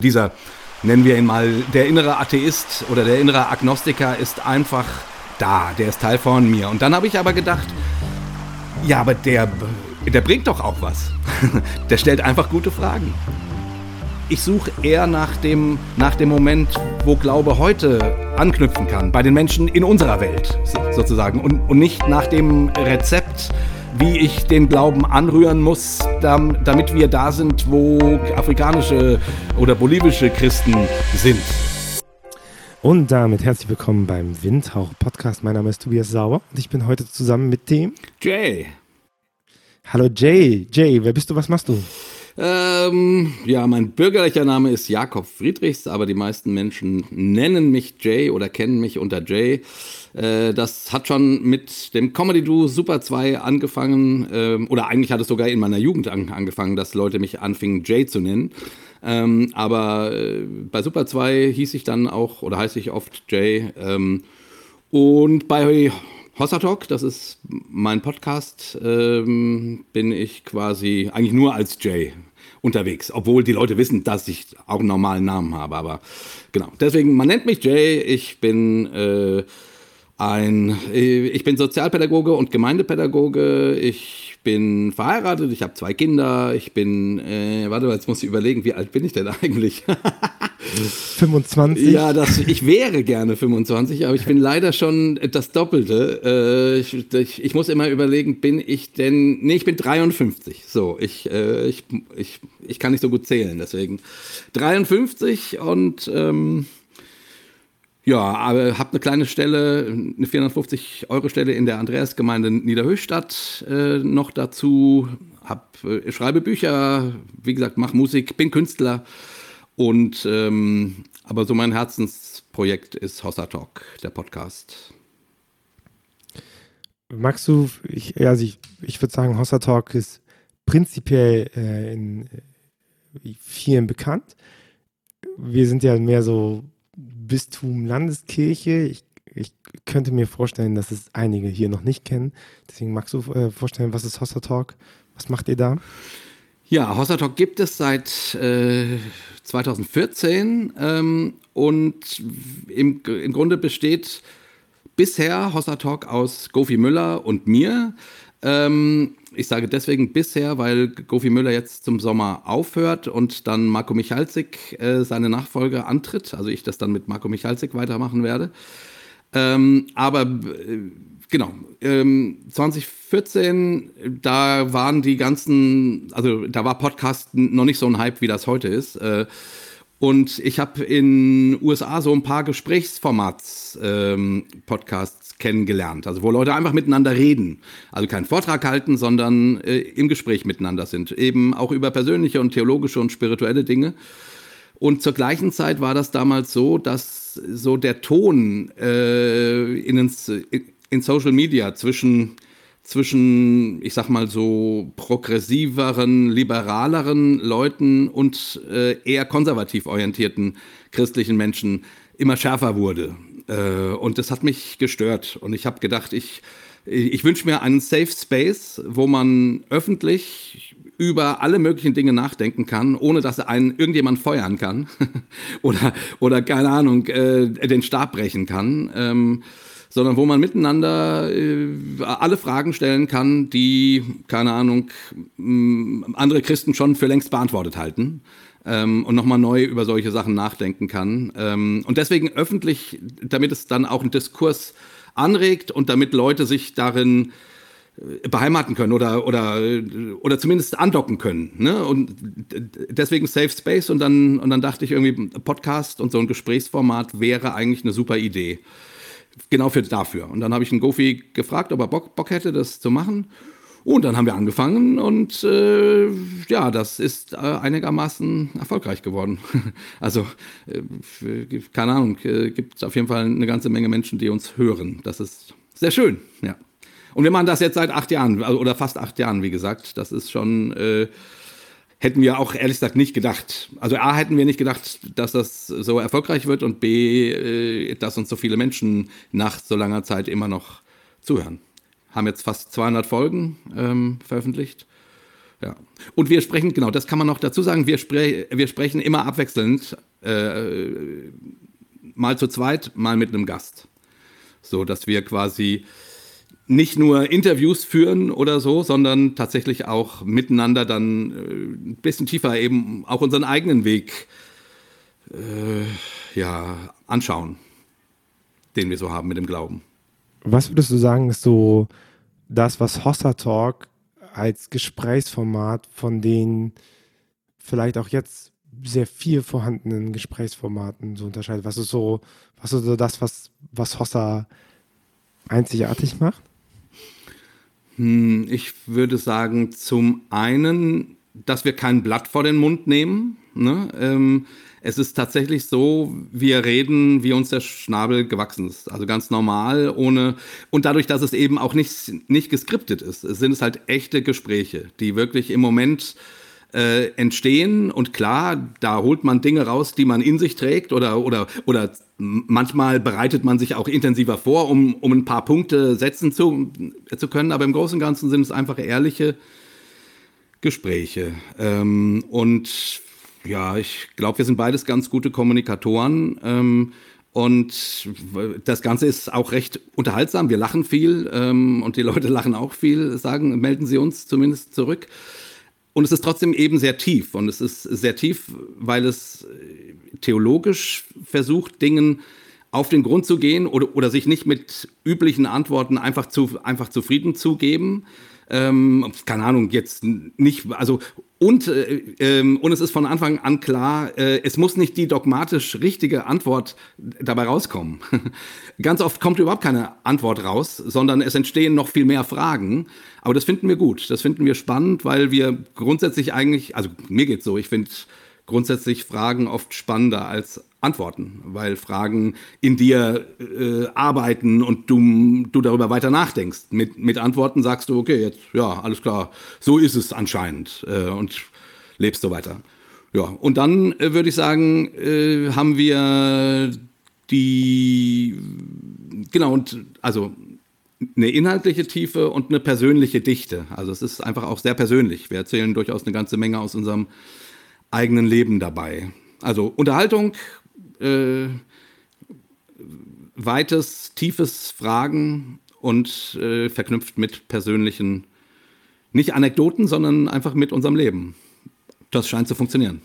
Dieser, nennen wir ihn mal, der innere Atheist oder der innere Agnostiker ist einfach da, der ist Teil von mir. Und dann habe ich aber gedacht, ja, aber der, der bringt doch auch was. der stellt einfach gute Fragen. Ich suche eher nach dem, nach dem Moment, wo Glaube heute anknüpfen kann, bei den Menschen in unserer Welt sozusagen. Und, und nicht nach dem Rezept, wie ich den Glauben anrühren muss, damit wir da sind, wo afrikanische oder bolivische Christen sind. Und damit herzlich willkommen beim Windhauch Podcast. Mein Name ist Tobias Sauer und ich bin heute zusammen mit dem Jay. Hallo Jay. Jay, wer bist du? Was machst du? Ähm, ja, mein bürgerlicher Name ist Jakob Friedrichs, aber die meisten Menschen nennen mich Jay oder kennen mich unter Jay. Äh, das hat schon mit dem Comedy Duo Super 2 angefangen, ähm, oder eigentlich hat es sogar in meiner Jugend an, angefangen, dass Leute mich anfingen Jay zu nennen. Ähm, aber äh, bei Super 2 hieß ich dann auch, oder heiße ich oft Jay. Ähm, und bei Hossa Talk, das ist mein Podcast, ähm, bin ich quasi eigentlich nur als Jay unterwegs, obwohl die Leute wissen, dass ich auch einen normalen Namen habe. Aber genau, deswegen, man nennt mich Jay. Ich bin äh, ein, äh, ich bin Sozialpädagoge und Gemeindepädagoge. Ich bin verheiratet, ich habe zwei Kinder, ich bin, äh, warte mal, jetzt muss ich überlegen, wie alt bin ich denn eigentlich? 25? Ja, das, ich wäre gerne 25, aber ich bin leider schon das Doppelte. Äh, ich, ich, ich, muss immer überlegen, bin ich denn, nee, ich bin 53. So, ich, äh, ich, ich, ich kann nicht so gut zählen, deswegen 53 und ähm, ja, aber habe eine kleine Stelle, eine 450-Euro-Stelle in der Andreasgemeinde Niederhöchstadt äh, noch dazu. Hab, äh, schreibe Bücher, wie gesagt, mache Musik, bin Künstler. Und ähm, aber so mein Herzensprojekt ist Hossa Talk, der Podcast. Magst du, ich, also ich, ich würde sagen, Hossa Talk ist prinzipiell äh, in äh, vielen bekannt. Wir sind ja mehr so Bistum Landeskirche. Ich, ich könnte mir vorstellen, dass es einige hier noch nicht kennen. Deswegen magst du äh, vorstellen, was ist Hossa Talk? Was macht ihr da? Ja, Hossa Talk gibt es seit äh, 2014 ähm, und im, im Grunde besteht bisher Hossa Talk aus Gofi Müller und mir. Ähm, ich sage deswegen bisher, weil Gofi Müller jetzt zum Sommer aufhört und dann Marco Michalzik äh, seine Nachfolge antritt. Also ich das dann mit Marco Michalzik weitermachen werde. Ähm, aber äh, genau, ähm, 2014, da waren die ganzen, also da war Podcast noch nicht so ein Hype, wie das heute ist. Äh, und ich habe in USA so ein paar Gesprächsformats-Podcasts ähm, kennengelernt, also wo Leute einfach miteinander reden. Also keinen Vortrag halten, sondern äh, im Gespräch miteinander sind. Eben auch über persönliche und theologische und spirituelle Dinge. Und zur gleichen Zeit war das damals so, dass so der Ton äh, in, in Social Media zwischen zwischen, ich sag mal so, progressiveren, liberaleren Leuten und äh, eher konservativ orientierten christlichen Menschen immer schärfer wurde. Äh, und das hat mich gestört. Und ich habe gedacht, ich, ich wünsche mir einen Safe Space, wo man öffentlich über alle möglichen Dinge nachdenken kann, ohne dass einen irgendjemand feuern kann oder, oder keine Ahnung, äh, den Stab brechen kann. Ähm, sondern wo man miteinander äh, alle Fragen stellen kann, die, keine Ahnung, andere Christen schon für längst beantwortet halten. Ähm, und nochmal neu über solche Sachen nachdenken kann. Ähm, und deswegen öffentlich, damit es dann auch einen Diskurs anregt und damit Leute sich darin äh, beheimaten können oder, oder, oder zumindest andocken können. Ne? Und deswegen Safe Space und dann, und dann dachte ich irgendwie, Podcast und so ein Gesprächsformat wäre eigentlich eine super Idee genau für dafür. Und dann habe ich einen Gofi gefragt, ob er Bock, Bock hätte, das zu machen. Und dann haben wir angefangen und äh, ja, das ist äh, einigermaßen erfolgreich geworden. also, äh, keine Ahnung, äh, gibt auf jeden Fall eine ganze Menge Menschen, die uns hören. Das ist sehr schön, ja. Und wir machen das jetzt seit acht Jahren, also, oder fast acht Jahren, wie gesagt. Das ist schon äh, hätten wir auch ehrlich gesagt nicht gedacht. Also A hätten wir nicht gedacht, dass das so erfolgreich wird und B, äh, dass uns so viele Menschen nach so langer Zeit immer noch zuhören. Haben jetzt fast 200 Folgen ähm, veröffentlicht Ja. Und wir sprechen, genau, das kann man noch dazu sagen, wir, spre wir sprechen immer abwechselnd, äh, mal zu zweit, mal mit einem Gast. So dass wir quasi nicht nur Interviews führen oder so, sondern tatsächlich auch miteinander dann äh, ein bisschen tiefer eben auch unseren eigenen Weg äh, ja, anschauen, den wir so haben mit dem Glauben. Was würdest du sagen, ist so das, was Hossa Talk als Gesprächsformat von den vielleicht auch jetzt sehr viel vorhandenen Gesprächsformaten so unterscheidet? Was ist so, was ist so das, was, was Hossa einzigartig macht? Hm, ich würde sagen, zum einen, dass wir kein Blatt vor den Mund nehmen. Ne? Ähm, es ist tatsächlich so, wir reden, wie uns der Schnabel gewachsen ist. Also ganz normal, ohne. Und dadurch, dass es eben auch nicht, nicht geskriptet ist, sind es halt echte Gespräche, die wirklich im Moment äh, entstehen. Und klar, da holt man Dinge raus, die man in sich trägt oder, oder, oder manchmal bereitet man sich auch intensiver vor, um, um ein paar Punkte setzen zu, zu können. Aber im Großen und Ganzen sind es einfach ehrliche Gespräche. Ähm, und ja, ich glaube, wir sind beides ganz gute Kommunikatoren. Ähm, und das Ganze ist auch recht unterhaltsam. Wir lachen viel ähm, und die Leute lachen auch viel, sagen, melden sie uns zumindest zurück. Und es ist trotzdem eben sehr tief. Und es ist sehr tief, weil es theologisch versucht, Dingen auf den Grund zu gehen oder, oder sich nicht mit üblichen Antworten einfach, zu, einfach zufrieden zu geben, ähm, keine Ahnung, jetzt nicht, also und, äh, äh, und es ist von Anfang an klar, äh, es muss nicht die dogmatisch richtige Antwort dabei rauskommen. Ganz oft kommt überhaupt keine Antwort raus, sondern es entstehen noch viel mehr Fragen. Aber das finden wir gut, das finden wir spannend, weil wir grundsätzlich eigentlich, also mir geht's so, ich finde grundsätzlich Fragen oft spannender als Antworten, weil Fragen in dir äh, arbeiten und du, du darüber weiter nachdenkst. Mit, mit Antworten sagst du, okay, jetzt, ja, alles klar, so ist es anscheinend äh, und lebst so weiter. Ja, und dann äh, würde ich sagen, äh, haben wir die, genau, und also eine inhaltliche Tiefe und eine persönliche Dichte. Also es ist einfach auch sehr persönlich. Wir erzählen durchaus eine ganze Menge aus unserem eigenen Leben dabei. Also Unterhaltung, äh, weites, tiefes Fragen und äh, verknüpft mit persönlichen, nicht Anekdoten, sondern einfach mit unserem Leben. Das scheint zu funktionieren.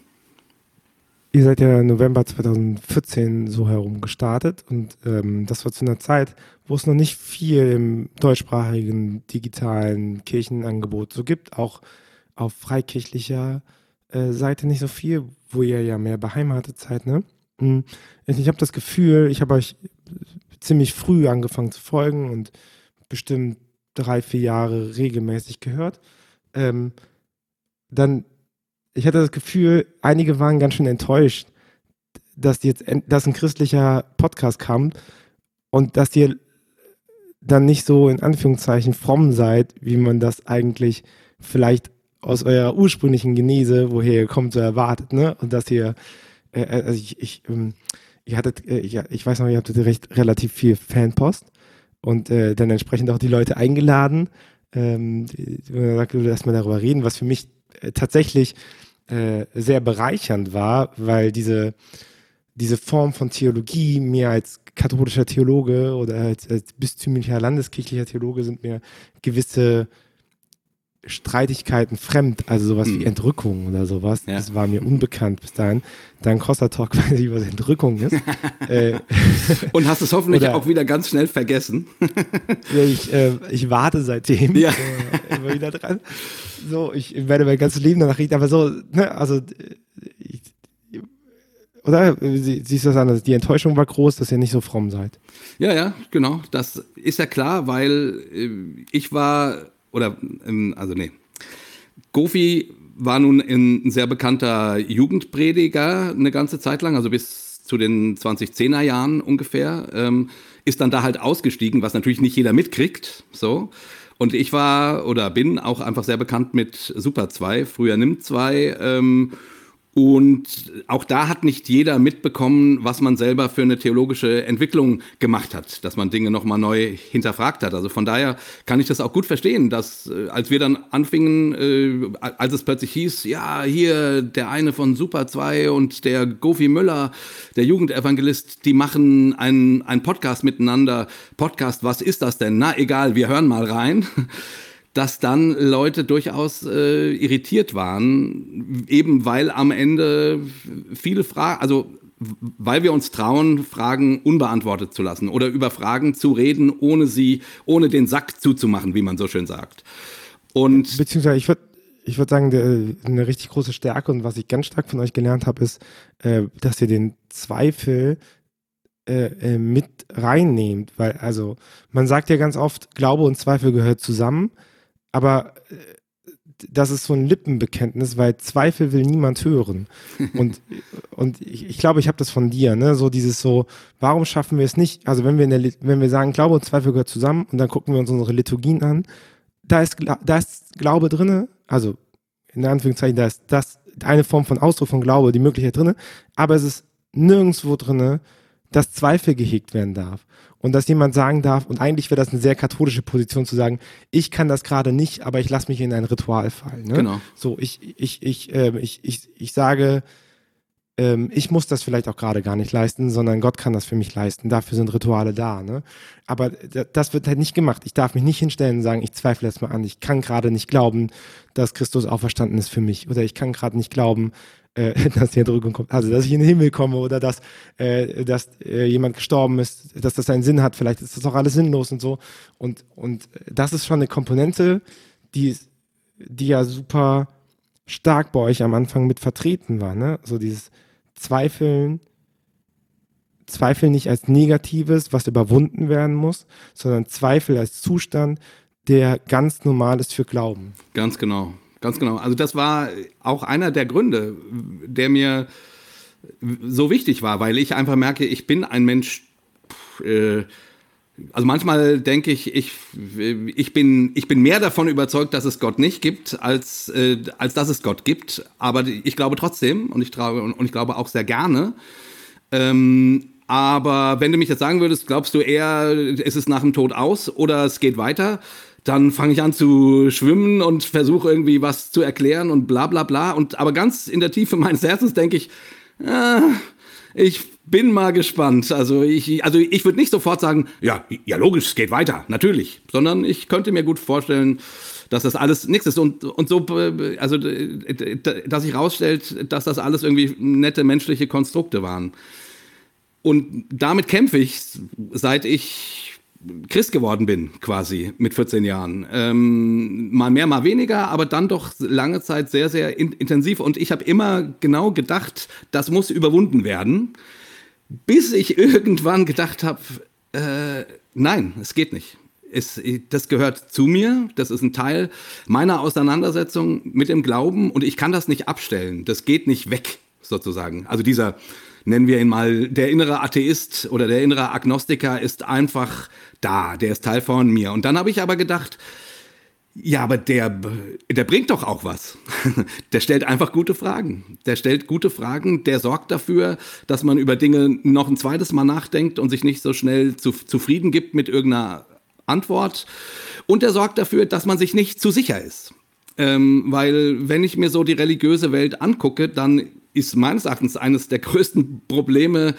Ihr seid ja November 2014 so herum gestartet und ähm, das war zu einer Zeit, wo es noch nicht viel im deutschsprachigen digitalen Kirchenangebot so gibt, auch auf freikirchlicher äh, Seite nicht so viel, wo ihr ja mehr beheimatet seid, ne? Hm, ich habe das Gefühl, ich habe euch ziemlich früh angefangen zu folgen und bestimmt drei, vier Jahre regelmäßig gehört. Ähm, dann, ich hatte das Gefühl, einige waren ganz schön enttäuscht, dass jetzt, dass ein christlicher Podcast kam und dass ihr dann nicht so in Anführungszeichen fromm seid, wie man das eigentlich vielleicht aus eurer ursprünglichen Genese, woher ihr kommt, so erwartet, ne? Und dass ihr, äh, äh also ich, ich, ähm, ihr hattet, äh, ich, ich weiß noch, ihr hattet recht relativ viel Fanpost und äh, dann entsprechend auch die Leute eingeladen. Ähm, dass man darüber reden, was für mich äh, tatsächlich äh, sehr bereichernd war, weil diese, diese Form von Theologie mir als katholischer Theologe oder als, als bistümlicher landeskirchlicher Theologe sind mir gewisse Streitigkeiten fremd, also sowas wie Entrückung oder sowas. Ja. Das war mir unbekannt bis dahin. Dann Costa Talk weiß ich, was Entrückung ist. äh, Und hast es hoffentlich oder, auch wieder ganz schnell vergessen. ich, äh, ich warte seitdem ja. äh, immer wieder dran. So, ich werde mein ganzes Leben danach reden, aber so, ne, also ich, oder siehst du das anders? Die Enttäuschung war groß, dass ihr nicht so fromm seid. Ja, ja, genau. Das ist ja klar, weil äh, ich war oder ähm, also nee. Gofi war nun ein sehr bekannter Jugendprediger eine ganze Zeit lang, also bis zu den 2010er Jahren ungefähr, ähm, ist dann da halt ausgestiegen, was natürlich nicht jeder mitkriegt, so. Und ich war oder bin auch einfach sehr bekannt mit Super 2, früher Nimm 2, ähm, Und auch da hat nicht jeder mitbekommen, was man selber für eine theologische Entwicklung gemacht hat, dass man Dinge nochmal neu hinterfragt hat. Also von daher kann ich das auch gut verstehen, dass äh, als wir dann anfingen, äh, als es plötzlich hieß, ja, hier der eine von Super 2 und der Gofi Müller, der Jugendevangelist, die machen einen, einen Podcast miteinander. Podcast, was ist das denn? Na egal, wir hören mal rein dass dann Leute durchaus äh, irritiert waren, eben weil am Ende viele Fragen, also weil wir uns trauen, Fragen unbeantwortet zu lassen oder über Fragen zu reden, ohne sie, ohne den Sack zuzumachen, wie man so schön sagt. Und Beziehungsweise ich würde ich würde sagen, der, eine richtig große Stärke und was ich ganz stark von euch gelernt habe, ist, äh, dass ihr den Zweifel äh, äh, mit reinnehmt, weil also man sagt ja ganz oft, Glaube und Zweifel gehört zusammen aber äh, das ist so ein Lippenbekenntnis, weil Zweifel will niemand hören. Und, und ich, ich glaube, ich habe das von dir, ne? So dieses so, warum schaffen wir es nicht? Also wenn wir in der, wenn wir sagen, Glaube und Zweifel gehört zusammen und dann gucken wir uns unsere Liturgien an, da ist, da ist Glaube drinne, also in Anführungszeichen, da ist das eine Form von Ausdruck von Glaube, die Möglichkeit drinne, aber es ist nirgendwo drinne, dass Zweifel gehegt werden darf und dass jemand sagen darf, und eigentlich wäre das eine sehr katholische Position zu sagen, ich kann das gerade nicht, aber ich lasse mich in ein Ritual fallen. Ne? Genau. So, ich, ich, ich, äh, ich, ich, ich sage, ähm, ich muss das vielleicht auch gerade gar nicht leisten, sondern Gott kann das für mich leisten. Dafür sind Rituale da. Ne? Aber das wird halt nicht gemacht. Ich darf mich nicht hinstellen und sagen, ich zweifle jetzt mal an. Ich kann gerade nicht glauben, dass Christus auferstanden ist für mich. Oder ich kann gerade nicht glauben, äh, dass die Entrückung kommt, also dass ich in den Himmel komme oder dass, äh, dass äh, jemand gestorben ist, dass das einen Sinn hat, vielleicht ist das auch alles sinnlos und so. Und, und das ist schon eine Komponente, die, die ja super stark bei euch am Anfang mit vertreten war, ne? So dieses Zweifeln, Zweifel nicht als Negatives, was überwunden werden muss, sondern Zweifel als Zustand, der ganz normal ist für Glauben. Ganz genau. Ganz genau. Also das war auch einer der Gründe, der mir so wichtig war, weil ich einfach merke, ich bin ein Mensch. Äh, also manchmal denke ich, ich, ich, bin, ich bin mehr davon überzeugt, dass es Gott nicht gibt, als, äh, als dass es Gott gibt. Aber ich glaube trotzdem und ich, traue, und ich glaube auch sehr gerne. Ähm, aber wenn du mich jetzt sagen würdest, glaubst du eher, ist es nach dem Tod aus oder es geht weiter? Dann fange ich an zu schwimmen und versuche irgendwie was zu erklären und bla bla bla. Und aber ganz in der Tiefe meines Herzens denke ich, äh, ich bin mal gespannt. Also ich, also ich würde nicht sofort sagen, ja, ja logisch, es geht weiter, natürlich, sondern ich könnte mir gut vorstellen, dass das alles nichts ist und, und so, also dass sich rausstellt, dass das alles irgendwie nette menschliche Konstrukte waren. Und damit kämpfe ich, seit ich Christ geworden bin, quasi mit 14 Jahren. Ähm, mal mehr, mal weniger, aber dann doch lange Zeit sehr, sehr in intensiv. Und ich habe immer genau gedacht, das muss überwunden werden, bis ich irgendwann gedacht habe, äh, nein, es geht nicht. Es, das gehört zu mir, das ist ein Teil meiner Auseinandersetzung mit dem Glauben und ich kann das nicht abstellen. Das geht nicht weg, sozusagen. Also dieser nennen wir ihn mal, der innere Atheist oder der innere Agnostiker ist einfach da, der ist Teil von mir. Und dann habe ich aber gedacht, ja, aber der, der bringt doch auch was. Der stellt einfach gute Fragen. Der stellt gute Fragen, der sorgt dafür, dass man über Dinge noch ein zweites Mal nachdenkt und sich nicht so schnell zu, zufrieden gibt mit irgendeiner Antwort. Und er sorgt dafür, dass man sich nicht zu sicher ist. Ähm, weil wenn ich mir so die religiöse Welt angucke, dann ist meines Erachtens eines der größten Probleme,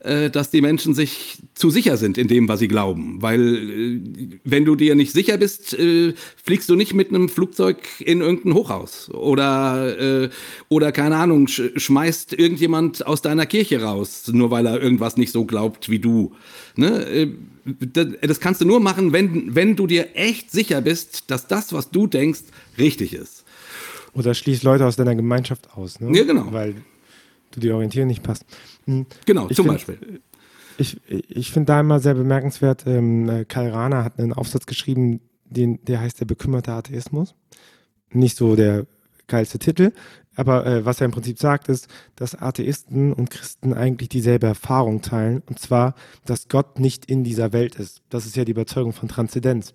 äh, dass die Menschen sich zu sicher sind in dem, was sie glauben. Weil äh, wenn du dir nicht sicher bist, äh, fliegst du nicht mit einem Flugzeug in irgendein Hochhaus. Oder, oder keine Ahnung, sch schmeißt irgendjemand aus deiner Kirche raus, nur weil er irgendwas nicht so glaubt wie du. Ne? Das kannst du nur machen, wenn, wenn du dir echt sicher bist, dass das, was du denkst, richtig ist. Oder schließt Leute aus deiner Gemeinschaft aus, ne? Ja, genau. Weil du die Orientierung nicht passt. Hm. Genau, ich zum find, Beispiel. Ich, ich finde da immer sehr bemerkenswert, ähm, äh, Kai Rana hat einen Aufsatz geschrieben, den, der heißt Der bekümmerte Atheismus. Nicht so der geilste Titel, aber äh, was er im Prinzip sagt, ist, dass Atheisten und Christen eigentlich dieselbe Erfahrung teilen, und zwar, dass Gott nicht in dieser Welt ist. Das ist ja die Überzeugung von Transzendenz.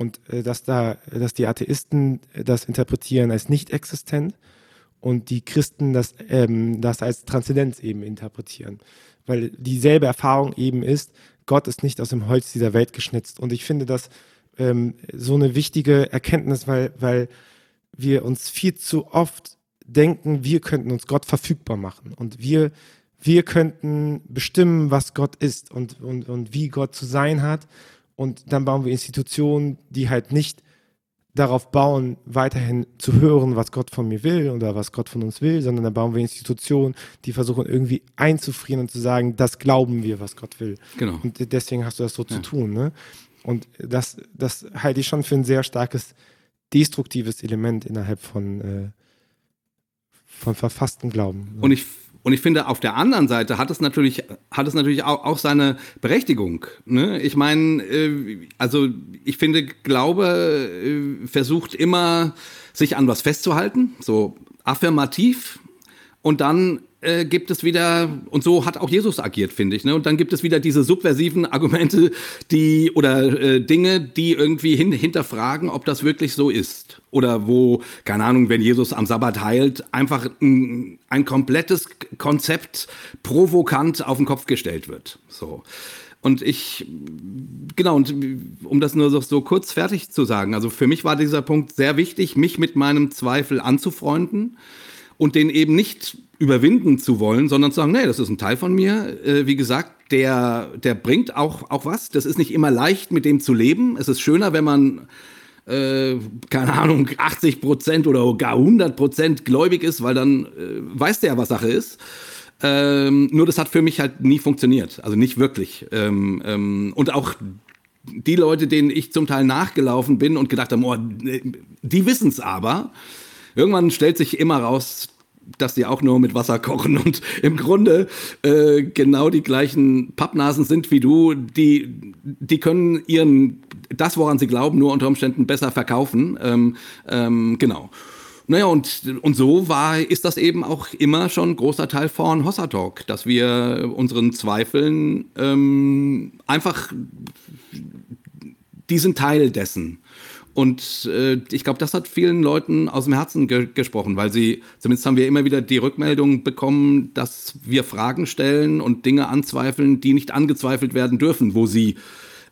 Und äh, dass da, dass die Atheisten das interpretieren als nicht existent und die Christen das, ähm, das als Transzendenz eben interpretieren. Weil dieselbe Erfahrung eben ist, Gott ist nicht aus dem Holz dieser Welt geschnitzt. Und ich finde das ähm, so eine wichtige Erkenntnis, weil, weil wir uns viel zu oft denken, wir könnten uns Gott verfügbar machen und wir, wir könnten bestimmen, was Gott ist und, und, und wie Gott zu sein hat. Und dann bauen wir Institutionen, die halt nicht darauf bauen, weiterhin zu hören, was Gott von mir will oder was Gott von uns will, sondern dann bauen wir Institutionen, die versuchen irgendwie einzufrieren und zu sagen, das glauben wir, was Gott will. Genau. Und deswegen hast du das so ja. zu tun. Ne? Und das, das halte ich schon für ein sehr starkes destruktives Element innerhalb von, äh, von verfassten Glauben. Und ich und ich finde, auf der anderen Seite hat es natürlich, hat es natürlich auch, auch seine Berechtigung. Ne? Ich meine, äh, also ich finde, Glaube äh, versucht immer, sich an was festzuhalten, so affirmativ. Und dann äh, gibt es wieder, und so hat auch Jesus agiert, finde ich. Ne? Und dann gibt es wieder diese subversiven Argumente, die oder äh, Dinge, die irgendwie hin, hinterfragen, ob das wirklich so ist. Oder wo, keine Ahnung, wenn Jesus am Sabbat heilt, einfach ein, ein komplettes Konzept provokant auf den Kopf gestellt wird. So. Und ich, genau, und um das nur so, so kurz fertig zu sagen, also für mich war dieser Punkt sehr wichtig, mich mit meinem Zweifel anzufreunden und den eben nicht überwinden zu wollen, sondern zu sagen, nee, das ist ein Teil von mir. Äh, wie gesagt, der, der bringt auch, auch was. Das ist nicht immer leicht, mit dem zu leben. Es ist schöner, wenn man, äh, keine Ahnung, 80 Prozent oder gar 100 Prozent gläubig ist, weil dann äh, weiß der, was Sache ist. Ähm, nur das hat für mich halt nie funktioniert. Also nicht wirklich. Ähm, ähm, und auch die Leute, denen ich zum Teil nachgelaufen bin und gedacht habe, oh, die wissen es aber. Irgendwann stellt sich immer raus, dass die auch nur mit Wasser kochen und im Grunde äh, genau die gleichen Pappnasen sind wie du, die, die können ihren, das, woran sie glauben, nur unter Umständen besser verkaufen. Ähm, ähm, genau. Naja, und, und so war, ist das eben auch immer schon ein großer Teil von Hossa Talk, dass wir unseren Zweifeln ähm, einfach diesen Teil dessen und äh, ich glaube, das hat vielen Leuten aus dem Herzen ge gesprochen, weil sie, zumindest haben wir immer wieder die Rückmeldung bekommen, dass wir Fragen stellen und Dinge anzweifeln, die nicht angezweifelt werden dürfen, wo sie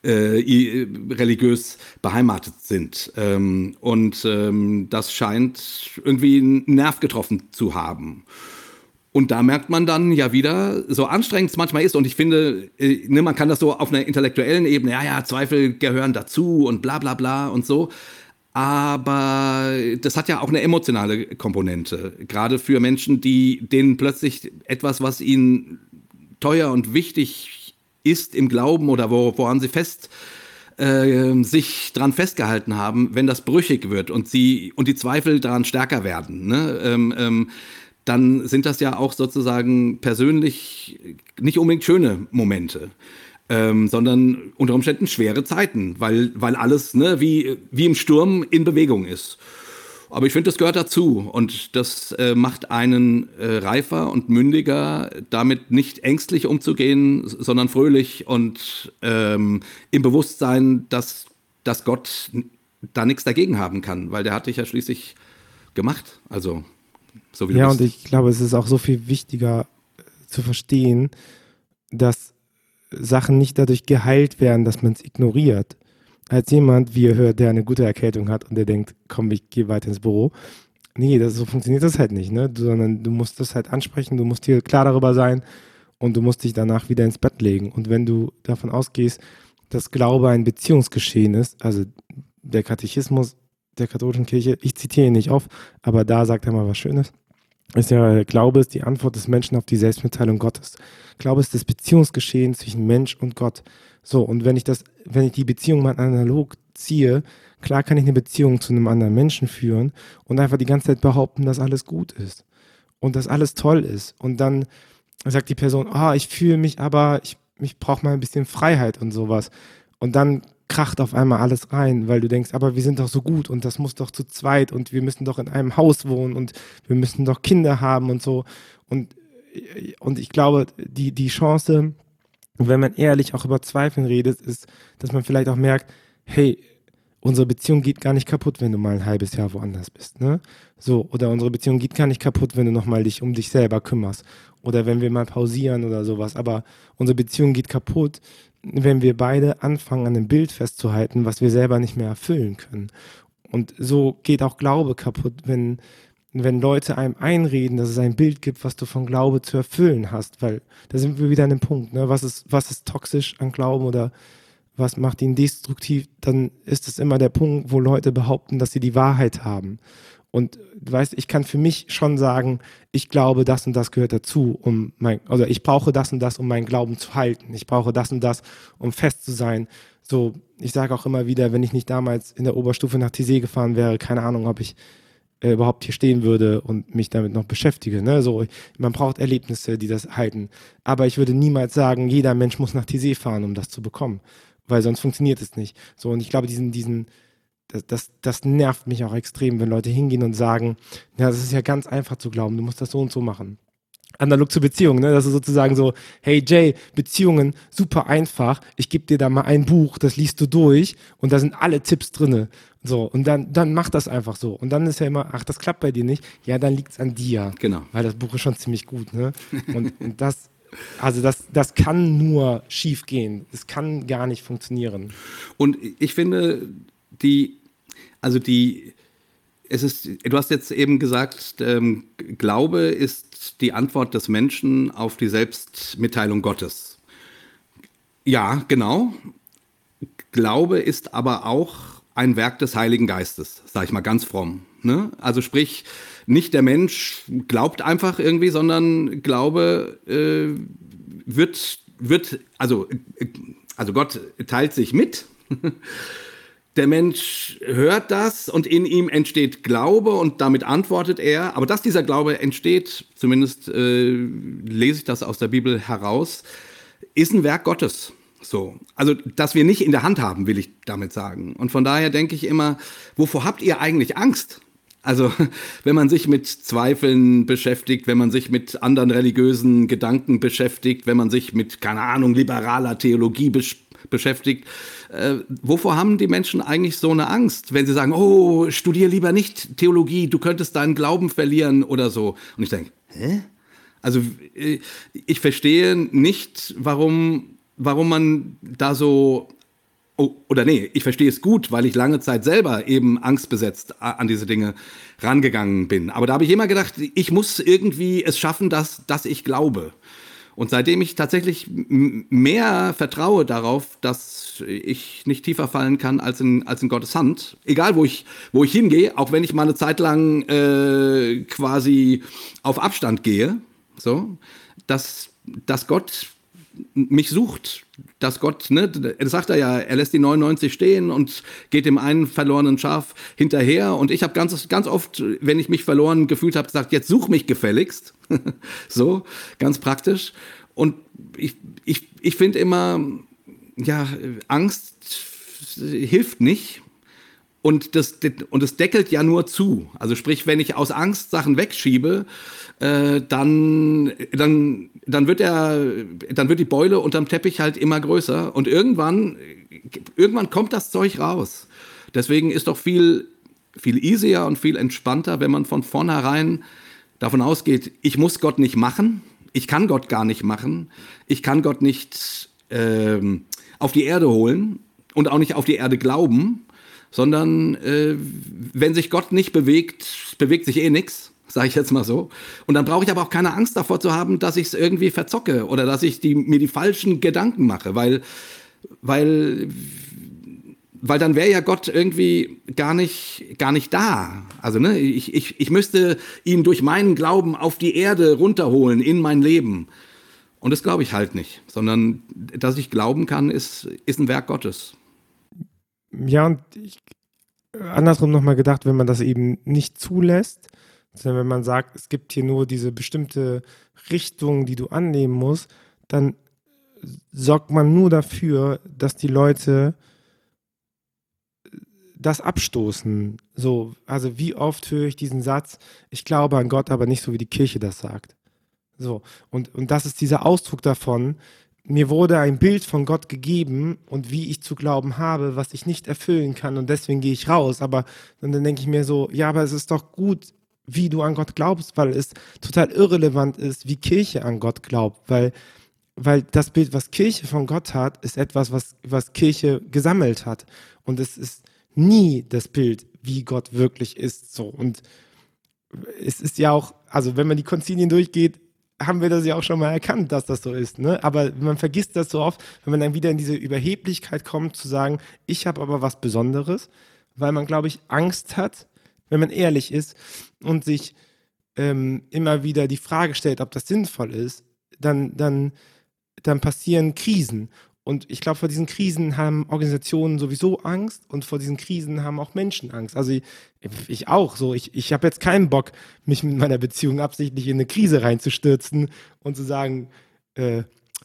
äh, religiös beheimatet sind. Ähm, und ähm, das scheint irgendwie einen Nerv getroffen zu haben. Und da merkt man dann ja wieder, so anstrengend es manchmal ist, und ich finde, äh, ne, man kann das so auf einer intellektuellen Ebene, ja, ja, Zweifel gehören dazu und bla bla bla und so. Aber das hat ja auch eine emotionale Komponente. Gerade für Menschen, die denen plötzlich etwas, was ihnen teuer und wichtig ist im Glauben oder wo, woran sie fest äh, sich dran festgehalten haben, wenn das brüchig wird und sie und die Zweifel daran stärker werden. Ne? Ähm, ähm, dann sind das ja auch sozusagen persönlich nicht unbedingt schöne Momente. Ähm, sondern unter Umständen schwere Zeiten, weil, weil alles ne, wie, wie im Sturm in Bewegung ist. Aber ich finde, das gehört dazu und das äh, macht einen äh, reifer und mündiger, damit nicht ängstlich umzugehen, sondern fröhlich und ähm, im Bewusstsein, dass, dass Gott da nichts dagegen haben kann, weil der hat dich ja schließlich gemacht. Also so wie ja, und ich glaube, es ist auch so viel wichtiger zu verstehen, dass Sachen nicht dadurch geheilt werden, dass man es ignoriert. Als jemand, wie ihr hört, der eine gute Erkältung hat und der denkt, komm, ich gehe weiter ins Büro. Nee, das, so funktioniert das halt nicht, ne? Du, sondern du musst das halt ansprechen, du musst dir klar darüber sein und du musst dich danach wieder ins Bett legen. Und wenn du davon ausgehst, dass Glaube ein Beziehungsgeschehen ist, also der Katechismus der katholischen Kirche, ich zitiere ihn nicht auf, aber da sagt er mal was Schönes. Ist ja, Glaube ist die Antwort des Menschen auf die Selbstmitteilung Gottes. Glaube ist das Beziehungsgeschehen zwischen Mensch und Gott. So, und wenn ich das, wenn ich die Beziehung mal analog ziehe, klar kann ich eine Beziehung zu einem anderen Menschen führen und einfach die ganze Zeit behaupten, dass alles gut ist und dass alles toll ist. Und dann sagt die Person, ah, oh, ich fühle mich aber, ich, ich brauche mal ein bisschen Freiheit und sowas. Und dann kracht auf einmal alles rein, weil du denkst, aber wir sind doch so gut und das muss doch zu zweit und wir müssen doch in einem Haus wohnen und wir müssen doch Kinder haben und so. Und, und ich glaube, die, die Chance, wenn man ehrlich auch über Zweifeln redet, ist, dass man vielleicht auch merkt, hey, unsere Beziehung geht gar nicht kaputt, wenn du mal ein halbes Jahr woanders bist, ne? So, oder unsere Beziehung geht gar nicht kaputt, wenn du nochmal dich um dich selber kümmerst. Oder wenn wir mal pausieren oder sowas. Aber unsere Beziehung geht kaputt, wenn wir beide anfangen, an einem Bild festzuhalten, was wir selber nicht mehr erfüllen können. Und so geht auch Glaube kaputt, wenn, wenn Leute einem einreden, dass es ein Bild gibt, was du von Glaube zu erfüllen hast. Weil da sind wir wieder an dem Punkt, ne? was, ist, was ist toxisch an Glauben oder was macht ihn destruktiv, dann ist es immer der Punkt, wo Leute behaupten, dass sie die Wahrheit haben. Und du weißt, ich kann für mich schon sagen, ich glaube, das und das gehört dazu, um mein, also ich brauche das und das, um meinen Glauben zu halten. Ich brauche das und das, um fest zu sein. So, ich sage auch immer wieder, wenn ich nicht damals in der Oberstufe nach Tizé gefahren wäre, keine Ahnung, ob ich äh, überhaupt hier stehen würde und mich damit noch beschäftige. Ne? So, man braucht Erlebnisse, die das halten. Aber ich würde niemals sagen, jeder Mensch muss nach Tizé fahren, um das zu bekommen weil sonst funktioniert es nicht. So, und ich glaube, diesen, diesen, das, das, das nervt mich auch extrem, wenn Leute hingehen und sagen, ja, das ist ja ganz einfach zu glauben, du musst das so und so machen. Analog zu Beziehungen, ne? Das ist sozusagen so, hey Jay, Beziehungen, super einfach. Ich gebe dir da mal ein Buch, das liest du durch und da sind alle Tipps drinne. So, und dann, dann mach das einfach so. Und dann ist ja immer, ach, das klappt bei dir nicht. Ja, dann liegt es an dir. Genau. Weil das Buch ist schon ziemlich gut, ne? Und, und das, also das, das kann nur schief gehen. Es kann gar nicht funktionieren. Und ich finde, die, also die, es ist, du hast jetzt eben gesagt, ähm, Glaube ist die Antwort des Menschen auf die Selbstmitteilung Gottes. Ja, genau. Glaube ist aber auch ein Werk des Heiligen Geistes, sage ich mal ganz fromm. Ne? Also sprich, nicht der Mensch glaubt einfach irgendwie, sondern Glaube äh, wird, wird, also, also Gott teilt sich mit. Der Mensch hört das und in ihm entsteht Glaube und damit antwortet er. Aber dass dieser Glaube entsteht, zumindest äh, lese ich das aus der Bibel heraus, ist ein Werk Gottes. So, also dass wir nicht in der Hand haben, will ich damit sagen. Und von daher denke ich immer, wovor habt ihr eigentlich Angst? Also wenn man sich mit Zweifeln beschäftigt, wenn man sich mit anderen religiösen Gedanken beschäftigt, wenn man sich mit, keine Ahnung, liberaler Theologie besch beschäftigt, äh, wovor haben die Menschen eigentlich so eine Angst, wenn sie sagen, oh, studier lieber nicht Theologie, du könntest deinen Glauben verlieren oder so. Und ich denke, hä? Also äh, ich verstehe nicht, warum, warum man da so Oh, oder nee, ich verstehe es gut, weil ich lange Zeit selber eben angstbesetzt an diese Dinge rangegangen bin. Aber da habe ich immer gedacht, ich muss irgendwie es schaffen, dass, dass ich glaube. Und seitdem ich tatsächlich mehr vertraue darauf, dass ich nicht tiefer fallen kann als in, als in Gottes Hand, egal wo ich, wo ich hingehe, auch wenn ich mal eine Zeit lang äh, quasi auf Abstand gehe, so, dass, dass Gott mich sucht, dass Gott, ne, das sagt er ja, er lässt die 99 stehen und geht dem einen verlorenen Schaf hinterher. Und ich habe ganz, ganz oft, wenn ich mich verloren gefühlt habe, gesagt, jetzt such mich gefälligst. so, ganz praktisch. Und ich, ich, ich finde immer, ja, Angst hilft nicht. Und das, und das deckelt ja nur zu. Also sprich, wenn ich aus Angst Sachen wegschiebe, äh, dann, dann, dann wird der, dann wird die Beule unterm Teppich halt immer größer und irgendwann, irgendwann kommt das Zeug raus. Deswegen ist doch viel, viel easier und viel entspannter, wenn man von vornherein davon ausgeht, ich muss Gott nicht machen, ich kann Gott gar nicht machen, ich kann Gott nicht ähm, auf die Erde holen und auch nicht auf die Erde glauben, sondern äh, wenn sich Gott nicht bewegt, bewegt sich eh nichts sage ich jetzt mal so. Und dann brauche ich aber auch keine Angst davor zu haben, dass ich es irgendwie verzocke oder dass ich die, mir die falschen Gedanken mache, weil, weil, weil dann wäre ja Gott irgendwie gar nicht, gar nicht da. Also ne, ich, ich, ich müsste ihn durch meinen Glauben auf die Erde runterholen in mein Leben. Und das glaube ich halt nicht, sondern dass ich glauben kann, ist, ist ein Werk Gottes. Ja, und ich, andersrum nochmal gedacht, wenn man das eben nicht zulässt, sondern wenn man sagt, es gibt hier nur diese bestimmte Richtung, die du annehmen musst, dann sorgt man nur dafür, dass die Leute das abstoßen. So, also wie oft höre ich diesen Satz, ich glaube an Gott, aber nicht so, wie die Kirche das sagt. So, und, und das ist dieser Ausdruck davon, mir wurde ein Bild von Gott gegeben und wie ich zu glauben habe, was ich nicht erfüllen kann und deswegen gehe ich raus. Aber dann denke ich mir so, ja, aber es ist doch gut, wie du an Gott glaubst, weil es total irrelevant ist, wie Kirche an Gott glaubt, weil weil das Bild, was Kirche von Gott hat, ist etwas, was, was Kirche gesammelt hat. Und es ist nie das Bild, wie Gott wirklich ist. So. Und es ist ja auch, also wenn man die Konzilien durchgeht, haben wir das ja auch schon mal erkannt, dass das so ist. Ne? Aber man vergisst das so oft, wenn man dann wieder in diese Überheblichkeit kommt, zu sagen, ich habe aber was Besonderes, weil man, glaube ich, Angst hat, wenn man ehrlich ist und sich ähm, immer wieder die Frage stellt, ob das sinnvoll ist, dann, dann, dann passieren Krisen. Und ich glaube, vor diesen Krisen haben Organisationen sowieso Angst und vor diesen Krisen haben auch Menschen Angst. Also ich, ich auch so. Ich, ich habe jetzt keinen Bock, mich mit meiner Beziehung absichtlich in eine Krise reinzustürzen und zu sagen, äh,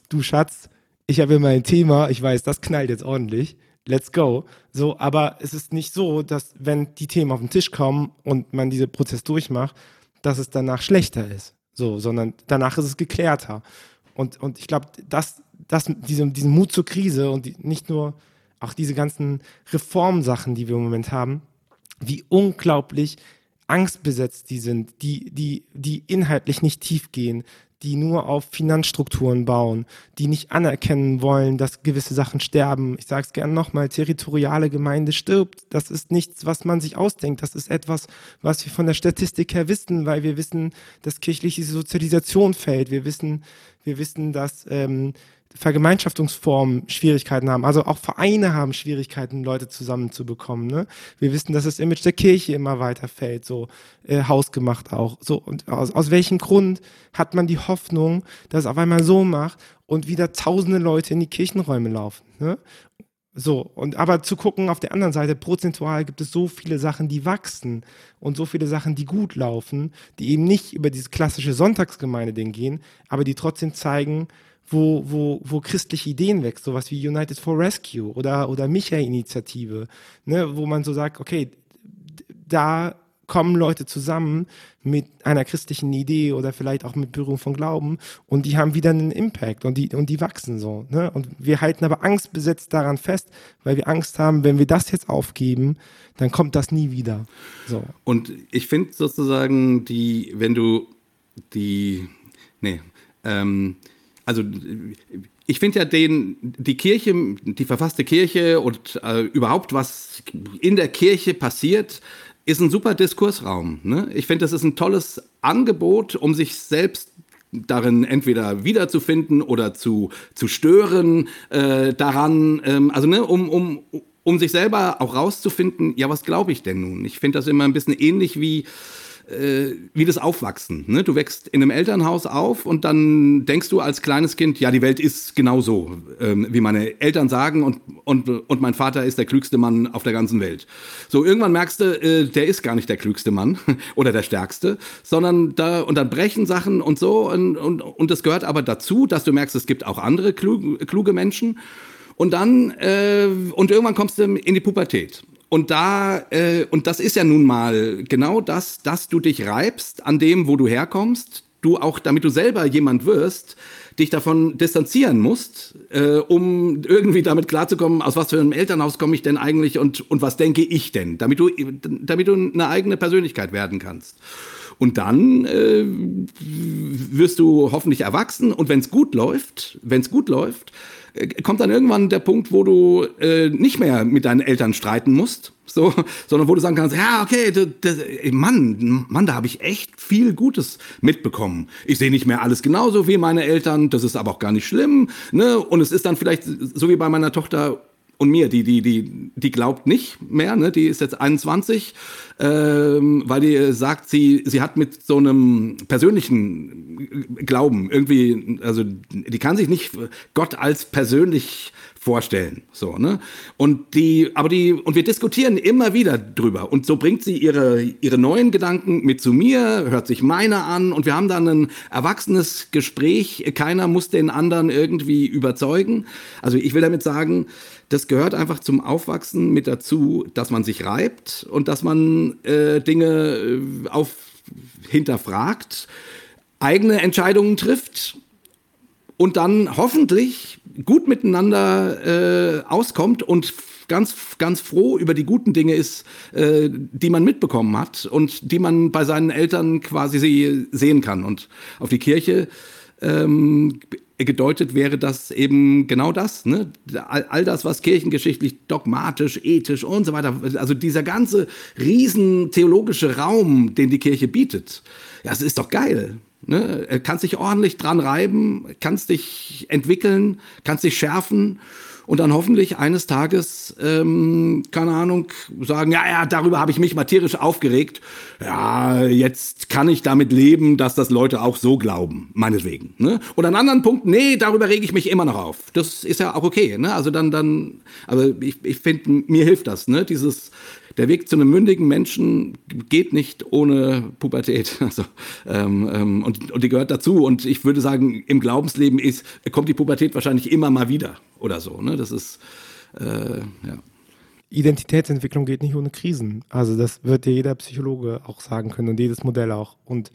du Schatz, ich habe immer ein Thema, ich weiß, das knallt jetzt ordentlich. Let's go. So, aber es ist nicht so, dass wenn die Themen auf den Tisch kommen und man diesen Prozess durchmacht, dass es danach schlechter ist. So, sondern danach ist es geklärter. Und, und ich glaube, das, das, diese, diesen Mut zur Krise und die, nicht nur auch diese ganzen Reformsachen, die wir im Moment haben, wie unglaublich angstbesetzt die sind, die, die, die inhaltlich nicht tief gehen, die nur auf Finanzstrukturen bauen, die nicht anerkennen wollen, dass gewisse Sachen sterben. Ich sage es gerne nochmal, territoriale Gemeinde stirbt. Das ist nichts, was man sich ausdenkt. Das ist etwas, was wir von der Statistik her wissen, weil wir wissen, dass kirchliche Sozialisation fällt. Wir wissen, wir wissen, dass ähm, Vergemeinschaftungsformen Schwierigkeiten haben. Also auch Vereine haben Schwierigkeiten, Leute zusammenzubekommen. Ne? Wir wissen, dass das Image der Kirche immer weiter fällt, so äh, hausgemacht auch. So und aus, aus welchem Grund hat man die Hoffnung, dass es auf einmal so macht und wieder tausende Leute in die Kirchenräume laufen? Ne? So, und aber zu gucken, auf der anderen Seite, prozentual gibt es so viele Sachen, die wachsen und so viele Sachen, die gut laufen, die eben nicht über dieses klassische Sonntagsgemeinde-Ding gehen, aber die trotzdem zeigen, wo, wo, wo christliche Ideen wächst, sowas wie United for Rescue oder, oder Micha-Initiative, ne, wo man so sagt, okay, da kommen Leute zusammen mit einer christlichen Idee oder vielleicht auch mit Berührung von Glauben und die haben wieder einen Impact und die, und die wachsen so. Ne? Und wir halten aber angstbesetzt daran fest, weil wir Angst haben, wenn wir das jetzt aufgeben, dann kommt das nie wieder. So. Und ich finde sozusagen die, wenn du die, nee, ähm, also ich finde ja den, die Kirche, die verfasste Kirche und äh, überhaupt was in der Kirche passiert, ist ein super Diskursraum. Ne? Ich finde, das ist ein tolles Angebot, um sich selbst darin entweder wiederzufinden oder zu, zu stören äh, daran, ähm, also ne, um, um, um sich selber auch rauszufinden, ja, was glaube ich denn nun? Ich finde das immer ein bisschen ähnlich wie äh, wie das Aufwachsen. Ne? Du wächst in einem Elternhaus auf und dann denkst du als kleines Kind, ja, die Welt ist genau so, ähm, wie meine Eltern sagen und, und, und mein Vater ist der klügste Mann auf der ganzen Welt. So, irgendwann merkst du, äh, der ist gar nicht der klügste Mann oder der stärkste, sondern da, und dann brechen Sachen und so und, und, und das gehört aber dazu, dass du merkst, es gibt auch andere kluge, kluge Menschen. Und dann, äh, und irgendwann kommst du in die Pubertät. Und da, äh, und das ist ja nun mal genau das, dass du dich reibst an dem, wo du herkommst, du auch, damit du selber jemand wirst, dich davon distanzieren musst, äh, um irgendwie damit klarzukommen, aus was für einem Elternhaus komme ich denn eigentlich und, und was denke ich denn, damit du, damit du eine eigene Persönlichkeit werden kannst. Und dann äh, wirst du hoffentlich erwachsen und wenn es gut läuft, wenn es gut läuft, kommt dann irgendwann der Punkt, wo du äh, nicht mehr mit deinen Eltern streiten musst, so, sondern wo du sagen kannst, ja, okay, das, das, Mann, Mann, da habe ich echt viel Gutes mitbekommen. Ich sehe nicht mehr alles genauso wie meine Eltern, das ist aber auch gar nicht schlimm, ne? Und es ist dann vielleicht so wie bei meiner Tochter und mir, die, die, die, die glaubt nicht mehr, ne? die ist jetzt 21, ähm, weil die sagt, sie, sie hat mit so einem persönlichen Glauben irgendwie, also die kann sich nicht Gott als persönlich vorstellen. So, ne? Und die, aber die, und wir diskutieren immer wieder drüber. Und so bringt sie ihre, ihre neuen Gedanken mit zu mir, hört sich meine an und wir haben dann ein erwachsenes Gespräch. Keiner muss den anderen irgendwie überzeugen. Also ich will damit sagen, das gehört einfach zum Aufwachsen mit dazu, dass man sich reibt und dass man äh, Dinge äh, auf hinterfragt, eigene Entscheidungen trifft und dann hoffentlich gut miteinander äh, auskommt und ganz, ganz froh über die guten Dinge ist, äh, die man mitbekommen hat und die man bei seinen Eltern quasi sehen kann. Und auf die Kirche ähm, gedeutet wäre das eben genau das. Ne? All, all, das, was kirchengeschichtlich, dogmatisch, ethisch und so weiter, also dieser ganze riesen theologische Raum, den die Kirche bietet, ja, es ist doch geil. Ne? Kannst dich ordentlich dran reiben, kannst dich entwickeln, kannst dich schärfen und dann hoffentlich eines Tages, ähm, keine Ahnung, sagen, ja, ja, darüber habe ich mich mal tierisch aufgeregt. Ja, jetzt kann ich damit leben, dass das Leute auch so glauben, meinetwegen. Ne? Und an anderen Punkten, nee, darüber rege ich mich immer noch auf. Das ist ja auch okay. Ne? Also dann, dann, aber ich, ich finde, mir hilft das, ne? Dieses, der Weg zu einem mündigen Menschen geht nicht ohne Pubertät. Also, ähm, ähm, und, und die gehört dazu. Und ich würde sagen, im Glaubensleben ist, kommt die Pubertät wahrscheinlich immer mal wieder oder so. Ne? Das ist, äh, ja. Identitätsentwicklung geht nicht ohne Krisen. Also das wird dir jeder Psychologe auch sagen können und jedes Modell auch. Und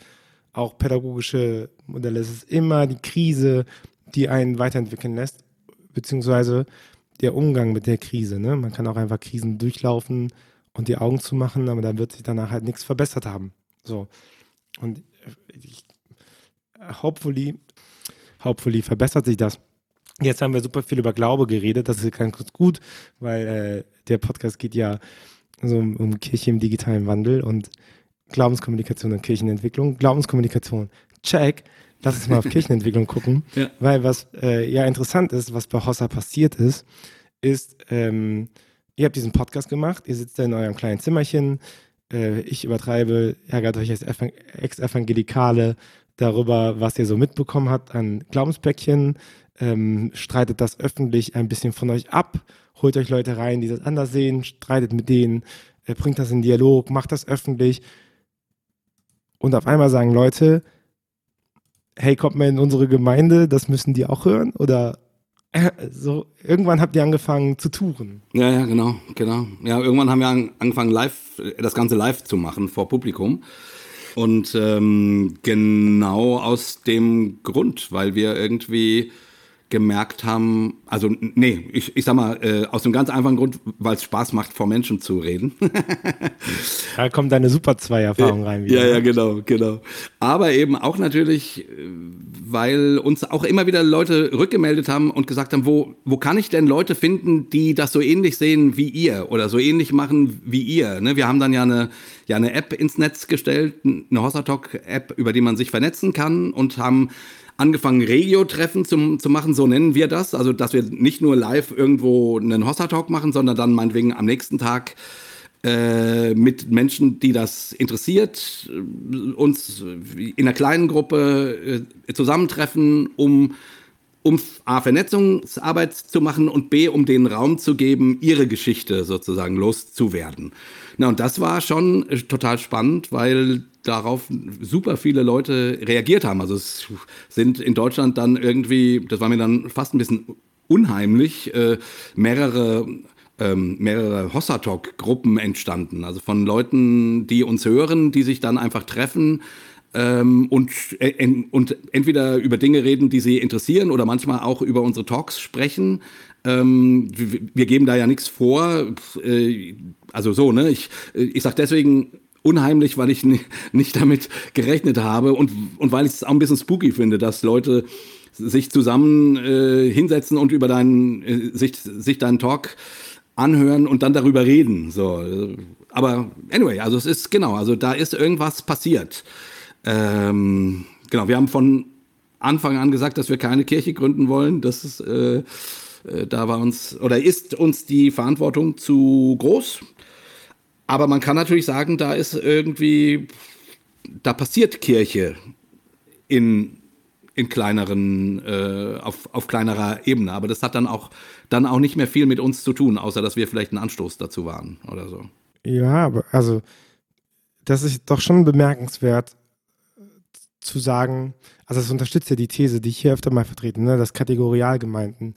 auch pädagogische Modelle. Es ist immer die Krise, die einen weiterentwickeln lässt, beziehungsweise der Umgang mit der Krise. Ne? Man kann auch einfach Krisen durchlaufen und die Augen zu machen, aber dann wird sich danach halt nichts verbessert haben. So. Und ich, hopefully, hopefully verbessert sich das. Jetzt haben wir super viel über Glaube geredet, das ist ganz gut, weil äh, der Podcast geht ja so um, um Kirche im digitalen Wandel und Glaubenskommunikation und Kirchenentwicklung. Glaubenskommunikation, check. Lass uns mal auf Kirchenentwicklung gucken, ja. weil was äh, ja interessant ist, was bei Hossa passiert ist, ist, ähm, ihr habt diesen Podcast gemacht, ihr sitzt da in eurem kleinen Zimmerchen, äh, ich übertreibe, ärgert euch als Ex-Evangelikale darüber, was ihr so mitbekommen habt an Glaubenspäckchen, ähm, streitet das öffentlich ein bisschen von euch ab, holt euch Leute rein, die das anders sehen, streitet mit denen, äh, bringt das in Dialog, macht das öffentlich. Und auf einmal sagen Leute, hey, kommt mal in unsere Gemeinde, das müssen die auch hören? Oder so, irgendwann habt ihr angefangen zu touren. Ja, ja, genau, genau. Ja, irgendwann haben wir angefangen, live, das Ganze live zu machen vor Publikum. Und ähm, genau aus dem Grund, weil wir irgendwie gemerkt haben, also nee, ich, ich sag mal, äh, aus einem ganz einfachen Grund, weil es Spaß macht, vor Menschen zu reden. da kommt deine Super 2 Erfahrung rein. Wieder. Ja, ja, genau, genau. Aber eben auch natürlich, äh, weil uns auch immer wieder Leute rückgemeldet haben und gesagt haben, wo, wo kann ich denn Leute finden, die das so ähnlich sehen wie ihr oder so ähnlich machen wie ihr? Ne? Wir haben dann ja eine, ja eine App ins Netz gestellt, eine Hossatalk-App, über die man sich vernetzen kann und haben angefangen, Regio-Treffen zu, zu machen, so nennen wir das. Also, dass wir nicht nur live irgendwo einen Hossa-Talk machen, sondern dann meinetwegen am nächsten Tag äh, mit Menschen, die das interessiert, äh, uns in einer kleinen Gruppe äh, zusammentreffen, um um A, Vernetzungsarbeit zu machen und B, um den Raum zu geben, ihre Geschichte sozusagen loszuwerden. Na, und das war schon total spannend, weil darauf super viele Leute reagiert haben. Also es sind in Deutschland dann irgendwie, das war mir dann fast ein bisschen unheimlich, äh, mehrere ähm, mehrere Hossatalk-Gruppen entstanden. Also von Leuten, die uns hören, die sich dann einfach treffen ähm, und, äh, und entweder über Dinge reden, die sie interessieren oder manchmal auch über unsere Talks sprechen. Ähm, wir, wir, geben da ja nichts vor. Äh, also so, ne? Ich, ich sag deswegen unheimlich, weil ich nicht damit gerechnet habe und, und weil ich es auch ein bisschen spooky finde, dass Leute sich zusammen äh, hinsetzen und über deinen, äh, sich, sich deinen Talk anhören und dann darüber reden. So. Aber anyway, also es ist genau, also da ist irgendwas passiert. Ähm, genau, wir haben von Anfang an gesagt, dass wir keine Kirche gründen wollen. Das ist, äh, äh da war uns oder ist uns die Verantwortung zu groß. Aber man kann natürlich sagen, da ist irgendwie, da passiert Kirche in, in kleineren, äh, auf, auf kleinerer Ebene. Aber das hat dann auch, dann auch nicht mehr viel mit uns zu tun, außer dass wir vielleicht ein Anstoß dazu waren oder so. Ja, aber also das ist doch schon bemerkenswert zu sagen, also es unterstützt ja die These, die ich hier öfter mal vertrete, ne, dass Kategorialgemeinden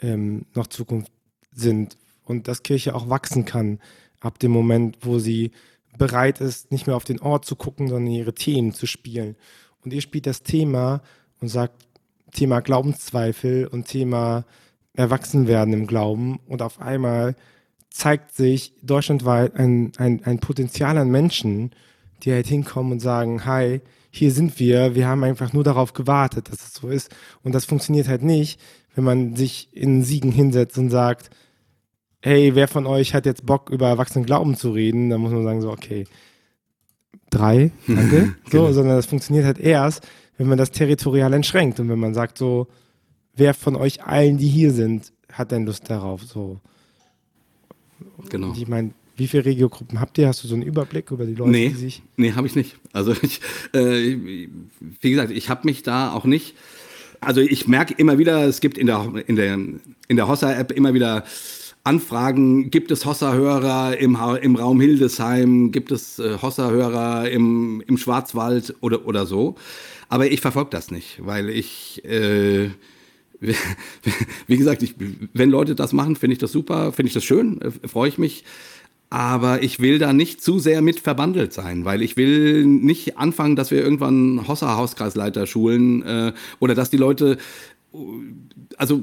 ähm, noch Zukunft sind und dass Kirche auch wachsen kann ab dem Moment, wo sie bereit ist, nicht mehr auf den Ort zu gucken, sondern ihre Themen zu spielen. Und ihr spielt das Thema und sagt, Thema Glaubenszweifel und Thema Erwachsenwerden im Glauben und auf einmal zeigt sich deutschlandweit ein, ein, ein Potenzial an Menschen, die halt hinkommen und sagen, hi, hier sind wir, wir haben einfach nur darauf gewartet, dass es so ist. Und das funktioniert halt nicht, wenn man sich in Siegen hinsetzt und sagt, hey, wer von euch hat jetzt Bock, über Erwachsenen Glauben zu reden? Dann muss man sagen, so, okay, drei, danke. genau. So, sondern das funktioniert halt erst, wenn man das territorial entschränkt und wenn man sagt, so, wer von euch allen, die hier sind, hat denn Lust darauf? So. Genau. ich meine, wie viele Regiogruppen habt ihr? Hast du so einen Überblick über die Leute, nee, die sich. Nee, habe ich nicht. Also, ich, äh, wie gesagt, ich habe mich da auch nicht. Also, ich merke immer wieder, es gibt in der, in der, in der Hossa-App immer wieder Anfragen. Gibt es Hossa-Hörer im, im Raum Hildesheim? Gibt es äh, Hossa-Hörer im, im Schwarzwald oder, oder so? Aber ich verfolge das nicht, weil ich. Äh, wie gesagt, ich, wenn Leute das machen, finde ich das super, finde ich das schön, äh, freue ich mich. Aber ich will da nicht zu sehr mit verbandelt sein, weil ich will nicht anfangen, dass wir irgendwann Hossa-Hauskreisleiter schulen äh, oder dass die Leute, also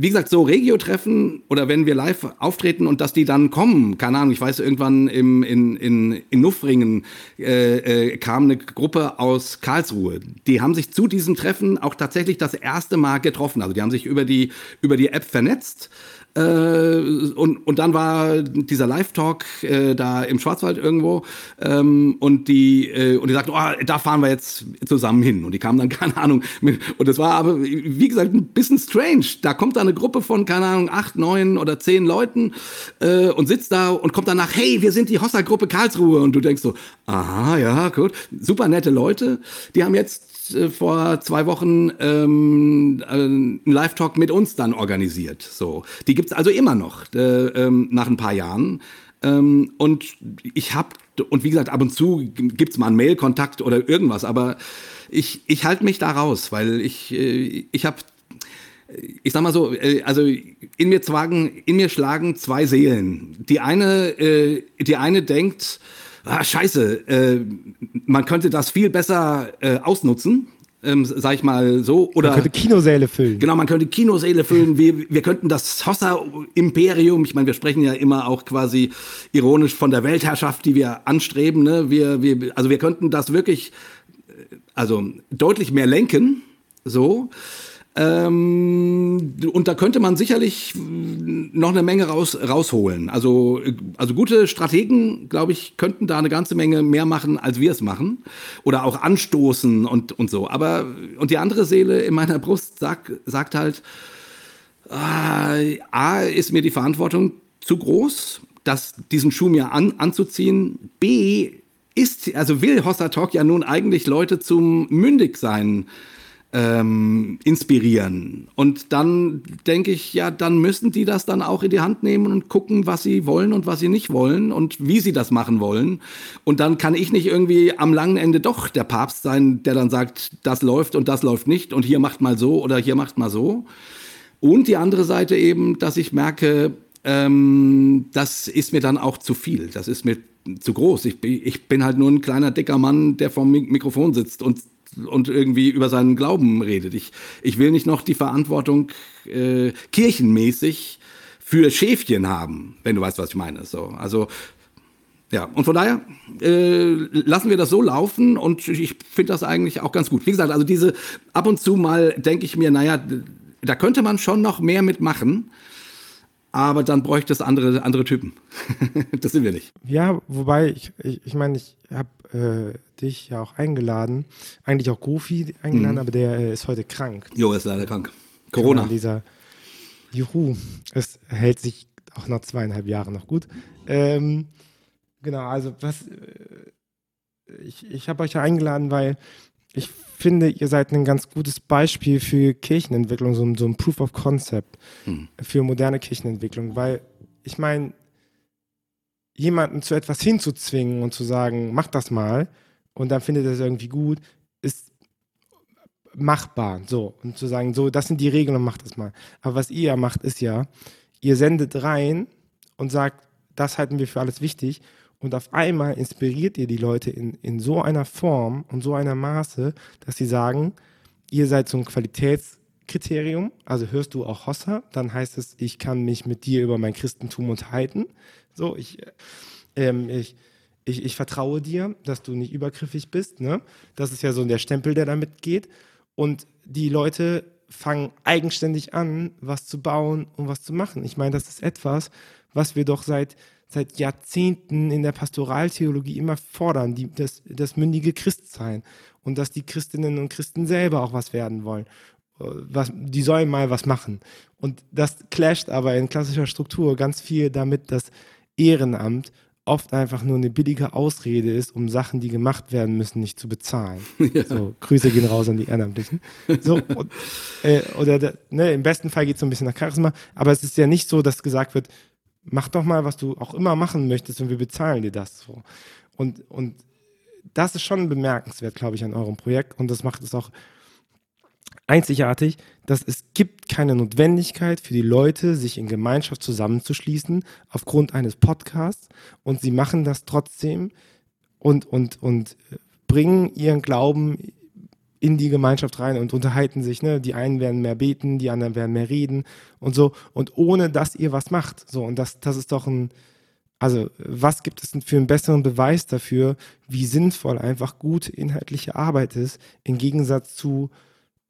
wie gesagt, so Regio-Treffen oder wenn wir live auftreten und dass die dann kommen, keine Ahnung, ich weiß, irgendwann im, in, in, in Nuffringen äh, äh, kam eine Gruppe aus Karlsruhe. Die haben sich zu diesem Treffen auch tatsächlich das erste Mal getroffen. Also die haben sich über die, über die App vernetzt äh, und, und dann war dieser Live-Talk äh, da im Schwarzwald irgendwo ähm, und die äh, und die sagten, oh, da fahren wir jetzt zusammen hin. Und die kamen dann, keine Ahnung, mit, und das war aber, wie gesagt, ein bisschen strange. Da kommt da eine Gruppe von, keine Ahnung, acht, neun oder zehn Leuten äh, und sitzt da und kommt danach, hey, wir sind die Hossa-Gruppe Karlsruhe. Und du denkst so, aha, ja, gut, super nette Leute. Die haben jetzt äh, vor zwei Wochen ähm, äh, einen Live-Talk mit uns dann organisiert. So, die gibt's also immer noch äh, ähm, nach ein paar Jahren. Ähm, und ich habe und wie gesagt, ab und zu gibt's mal einen Mail-Kontakt oder irgendwas, aber ich, ich halte mich da raus, weil ich, äh, ich habe ich sag mal so, also in mir, zwagen, in mir schlagen zwei Seelen. Die eine, die eine denkt, ah, scheiße, äh, man könnte das viel besser äh, ausnutzen. Ähm, sag ich mal so. Oder, man könnte Kinosäle füllen. Genau, man könnte Kinosäle füllen. Wir, wir könnten das Hossa-Imperium, ich meine, wir sprechen ja immer auch quasi ironisch von der Weltherrschaft, die wir anstreben. Ne? Wir, wir, also wir könnten das wirklich, äh, also deutlich mehr lenken, so. Ähm, und da könnte man sicherlich noch eine Menge raus, rausholen. Also, also gute Strategen, glaube ich, könnten da eine ganze Menge mehr machen, als wir es machen. Oder auch anstoßen und, und so. Aber, und die andere Seele in meiner Brust sagt, sagt halt, äh, A, ist mir die Verantwortung zu groß, das, diesen Schuh mir an, anzuziehen. B, ist, also will Hossa Talk ja nun eigentlich Leute zum Mündigsein ähm, inspirieren. Und dann denke ich, ja, dann müssen die das dann auch in die Hand nehmen und gucken, was sie wollen und was sie nicht wollen und wie sie das machen wollen. Und dann kann ich nicht irgendwie am langen Ende doch der Papst sein, der dann sagt, das läuft und das läuft nicht und hier macht mal so oder hier macht mal so. Und die andere Seite eben, dass ich merke, ähm, das ist mir dann auch zu viel. Das ist mir zu groß. Ich, ich bin halt nur ein kleiner, dicker Mann, der vorm Mikrofon sitzt und und irgendwie über seinen Glauben redet. Ich, ich will nicht noch die Verantwortung äh, kirchenmäßig für Schäfchen haben, wenn du weißt, was ich meine. So, also ja, und von daher äh, lassen wir das so laufen und ich finde das eigentlich auch ganz gut. Wie gesagt, also diese ab und zu mal denke ich mir, naja, da könnte man schon noch mehr mitmachen, aber dann bräuchte es andere, andere Typen. das sind wir nicht. Ja, wobei, ich, ich, ich meine, ich habe äh, dich ja auch eingeladen. Eigentlich auch Goofy eingeladen, mhm. aber der äh, ist heute krank. Jo, ist leider krank. Corona. Genau, dieser Juhu. Es hält sich auch nach zweieinhalb Jahren noch gut. Ähm, genau, also was äh, ich, ich habe euch ja eingeladen, weil ich finde, ihr seid ein ganz gutes Beispiel für Kirchenentwicklung, so, so ein Proof of Concept hm. für moderne Kirchenentwicklung, weil ich meine, jemanden zu etwas hinzuzwingen und zu sagen, mach das mal und dann findet er es irgendwie gut, ist machbar. So. Und zu sagen, so, das sind die Regeln und mach das mal. Aber was ihr macht, ist ja, ihr sendet rein und sagt, das halten wir für alles wichtig. Und auf einmal inspiriert ihr die Leute in, in so einer Form und so einer Maße, dass sie sagen, ihr seid so ein Qualitätskriterium, also hörst du auch Hossa, dann heißt es, ich kann mich mit dir über mein Christentum unterhalten. So, ich, ähm, ich, ich, ich vertraue dir, dass du nicht übergriffig bist. Ne? Das ist ja so der Stempel, der damit geht. Und die Leute fangen eigenständig an, was zu bauen und was zu machen. Ich meine, das ist etwas, was wir doch seit, seit Jahrzehnten in der Pastoraltheologie immer fordern, die, das, das mündige Christsein. Und dass die Christinnen und Christen selber auch was werden wollen. Was, die sollen mal was machen. Und das clasht aber in klassischer Struktur ganz viel damit, dass Ehrenamt oft einfach nur eine billige Ausrede ist, um Sachen, die gemacht werden müssen, nicht zu bezahlen. Ja. So, Grüße gehen raus an die Ehrenamtlichen. So, und, äh, oder ne, im besten Fall geht es so ein bisschen nach Charisma, aber es ist ja nicht so, dass gesagt wird, mach doch mal, was du auch immer machen möchtest und wir bezahlen dir das. So. Und, und das ist schon bemerkenswert, glaube ich, an eurem Projekt und das macht es auch einzigartig, dass es gibt keine Notwendigkeit für die Leute, sich in Gemeinschaft zusammenzuschließen aufgrund eines Podcasts und sie machen das trotzdem und, und, und bringen ihren Glauben in die Gemeinschaft rein und unterhalten sich. Ne? Die einen werden mehr beten, die anderen werden mehr reden und so. Und ohne dass ihr was macht. So, und das, das ist doch ein, also was gibt es für einen besseren Beweis dafür, wie sinnvoll einfach gute inhaltliche Arbeit ist, im Gegensatz zu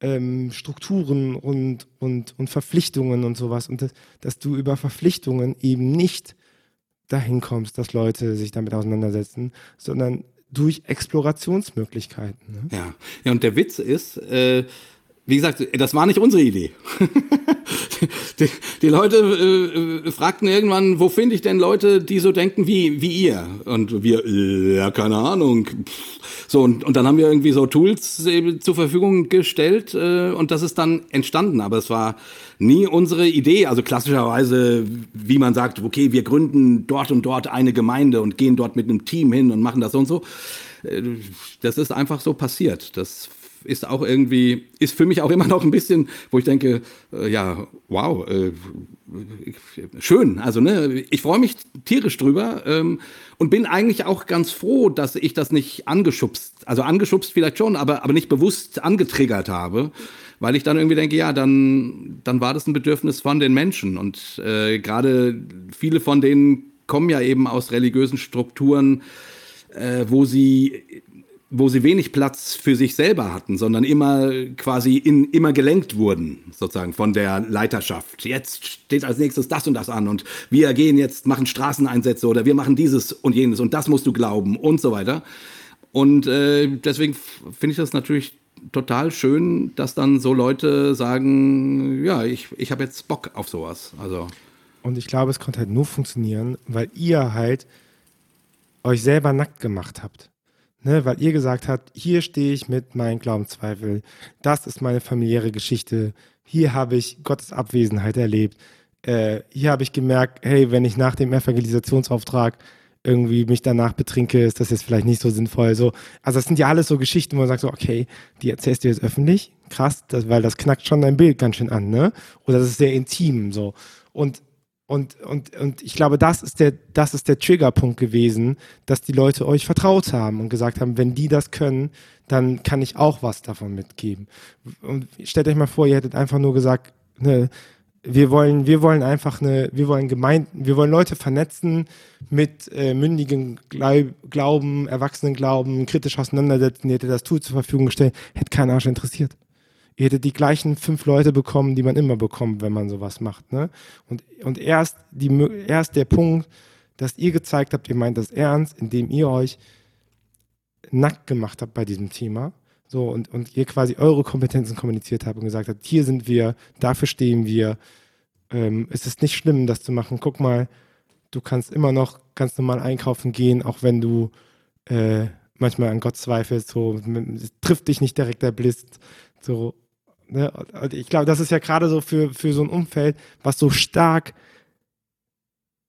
ähm, Strukturen und, und, und Verpflichtungen und sowas. Und das, dass du über Verpflichtungen eben nicht dahin kommst, dass Leute sich damit auseinandersetzen, sondern durch Explorationsmöglichkeiten. Ne? Ja. ja, und der Witz ist, äh, wie gesagt, das war nicht unsere Idee. die, die, Leute äh, äh, fragten irgendwann, wo finde ich denn Leute, die so denken wie, wie ihr? Und wir, äh, ja, keine Ahnung. So, und, und dann haben wir irgendwie so Tools äh, zur Verfügung gestellt äh, und das ist dann entstanden. Aber es war nie unsere Idee. Also klassischerweise, wie man sagt, okay, wir gründen dort und dort eine Gemeinde und gehen dort mit einem Team hin und machen das und so. Äh, das ist einfach so passiert. Das ist auch irgendwie, ist für mich auch immer noch ein bisschen, wo ich denke, äh, ja, wow, äh, schön. Also, ne, ich freue mich tierisch drüber ähm, und bin eigentlich auch ganz froh, dass ich das nicht angeschubst, also angeschubst vielleicht schon, aber, aber nicht bewusst angetriggert habe, weil ich dann irgendwie denke, ja, dann, dann war das ein Bedürfnis von den Menschen und äh, gerade viele von denen kommen ja eben aus religiösen Strukturen, äh, wo sie wo sie wenig Platz für sich selber hatten, sondern immer quasi in, immer gelenkt wurden, sozusagen von der Leiterschaft. Jetzt steht als nächstes das und das an und wir gehen jetzt, machen Straßeneinsätze oder wir machen dieses und jenes und das musst du glauben und so weiter. Und äh, deswegen finde ich das natürlich total schön, dass dann so Leute sagen, ja, ich, ich habe jetzt Bock auf sowas. Also. Und ich glaube, es konnte halt nur funktionieren, weil ihr halt euch selber nackt gemacht habt. Ne, weil ihr gesagt habt, hier stehe ich mit meinen Glaubenszweifeln, das ist meine familiäre Geschichte, hier habe ich Gottes Abwesenheit erlebt, äh, hier habe ich gemerkt, hey, wenn ich nach dem Evangelisationsauftrag irgendwie mich danach betrinke, ist das jetzt vielleicht nicht so sinnvoll. So, also das sind ja alles so Geschichten, wo man sagt so, okay, die erzählst du jetzt öffentlich, krass, das, weil das knackt schon dein Bild ganz schön an, ne? Oder das ist sehr intim, so. Und und, und, und ich glaube, das ist, der, das ist der Triggerpunkt gewesen, dass die Leute euch vertraut haben und gesagt haben, wenn die das können, dann kann ich auch was davon mitgeben. Und stellt euch mal vor, ihr hättet einfach nur gesagt, ne, wir wollen, wir wollen einfach eine, wir wollen Gemeinden, wir wollen Leute vernetzen mit äh, mündigen Glauben, Erwachsenen Glauben, kritisch auseinandersetzen, ihr hättet das Tool zur Verfügung gestellt, hätte keinen Arsch interessiert ihr hättet die gleichen fünf Leute bekommen, die man immer bekommt, wenn man sowas macht. Ne? Und, und erst, die, erst der Punkt, dass ihr gezeigt habt, ihr meint das ernst, indem ihr euch nackt gemacht habt bei diesem Thema. So, und, und ihr quasi eure Kompetenzen kommuniziert habt und gesagt habt, hier sind wir, dafür stehen wir. Ähm, es ist nicht schlimm, das zu machen. Guck mal, du kannst immer noch ganz normal einkaufen gehen, auch wenn du äh, manchmal an Gott zweifelst. So, trifft dich nicht direkt der Blitz. So, Ne? Ich glaube, das ist ja gerade so für, für so ein Umfeld, was so stark,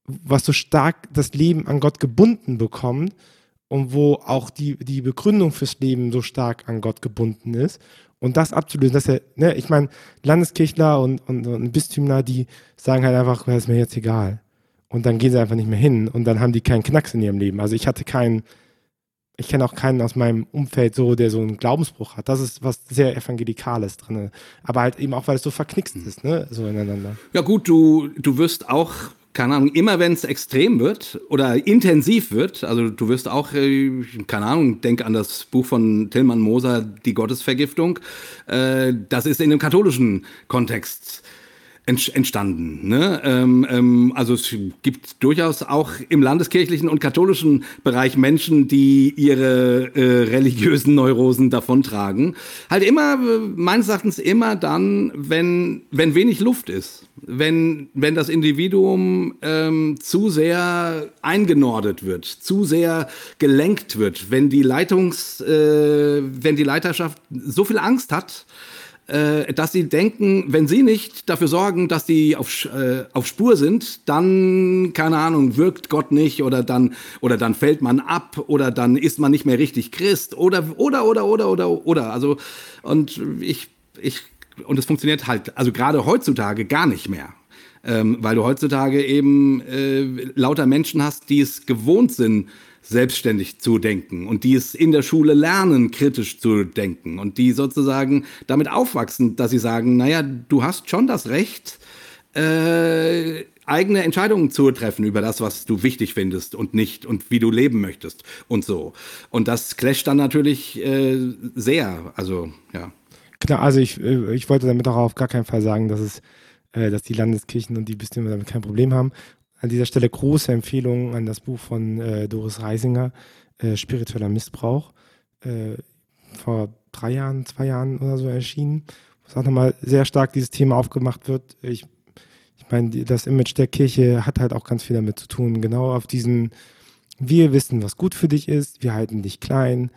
was so stark das Leben an Gott gebunden bekommt und wo auch die, die Begründung fürs Leben so stark an Gott gebunden ist. Und das abzulösen, dass er, ne, ich meine, Landeskirchler und, und, und Bistümler, die sagen halt einfach, das ist mir jetzt egal. Und dann gehen sie einfach nicht mehr hin und dann haben die keinen Knacks in ihrem Leben. Also ich hatte keinen, ich kenne auch keinen aus meinem Umfeld so, der so einen Glaubensbruch hat. Das ist was sehr Evangelikales drin. Aber halt eben auch, weil es so verknickst ist, ne? So ineinander. Ja, gut, du, du wirst auch keine Ahnung, immer wenn es extrem wird oder intensiv wird, also du wirst auch, äh, keine Ahnung, denk an das Buch von Tillmann Moser, Die Gottesvergiftung, äh, das ist in dem katholischen Kontext entstanden. Ne? Ähm, ähm, also es gibt durchaus auch im landeskirchlichen und katholischen Bereich Menschen, die ihre äh, religiösen Neurosen davontragen. Halt immer, meines Erachtens immer dann, wenn, wenn wenig Luft ist. Wenn, wenn das Individuum ähm, zu sehr eingenordet wird, zu sehr gelenkt wird, wenn die Leitungs, äh, wenn die Leiterschaft so viel Angst hat, äh, dass sie denken, wenn sie nicht dafür sorgen, dass sie auf, äh, auf Spur sind, dann, keine Ahnung, wirkt Gott nicht oder dann, oder dann fällt man ab oder dann ist man nicht mehr richtig Christ oder, oder, oder, oder, oder, oder. Also, und ich, ich, und es funktioniert halt, also gerade heutzutage gar nicht mehr. Ähm, weil du heutzutage eben äh, lauter Menschen hast, die es gewohnt sind, selbstständig zu denken und die es in der Schule lernen, kritisch zu denken und die sozusagen damit aufwachsen, dass sie sagen, naja, du hast schon das Recht, äh, eigene Entscheidungen zu treffen über das, was du wichtig findest und nicht und wie du leben möchtest und so. Und das clasht dann natürlich äh, sehr. Also, ja. Genau, also ich, äh, ich wollte damit auch auf gar keinen Fall sagen, dass es, äh, dass die Landeskirchen und die Bistümer damit kein Problem haben. An dieser Stelle große Empfehlung an das Buch von äh, Doris Reisinger, äh, Spiritueller Missbrauch, äh, vor drei Jahren, zwei Jahren oder so erschienen, wo es auch nochmal sehr stark dieses Thema aufgemacht wird. Ich, ich meine, das Image der Kirche hat halt auch ganz viel damit zu tun, genau auf diesen, wir wissen, was gut für dich ist, wir halten dich klein,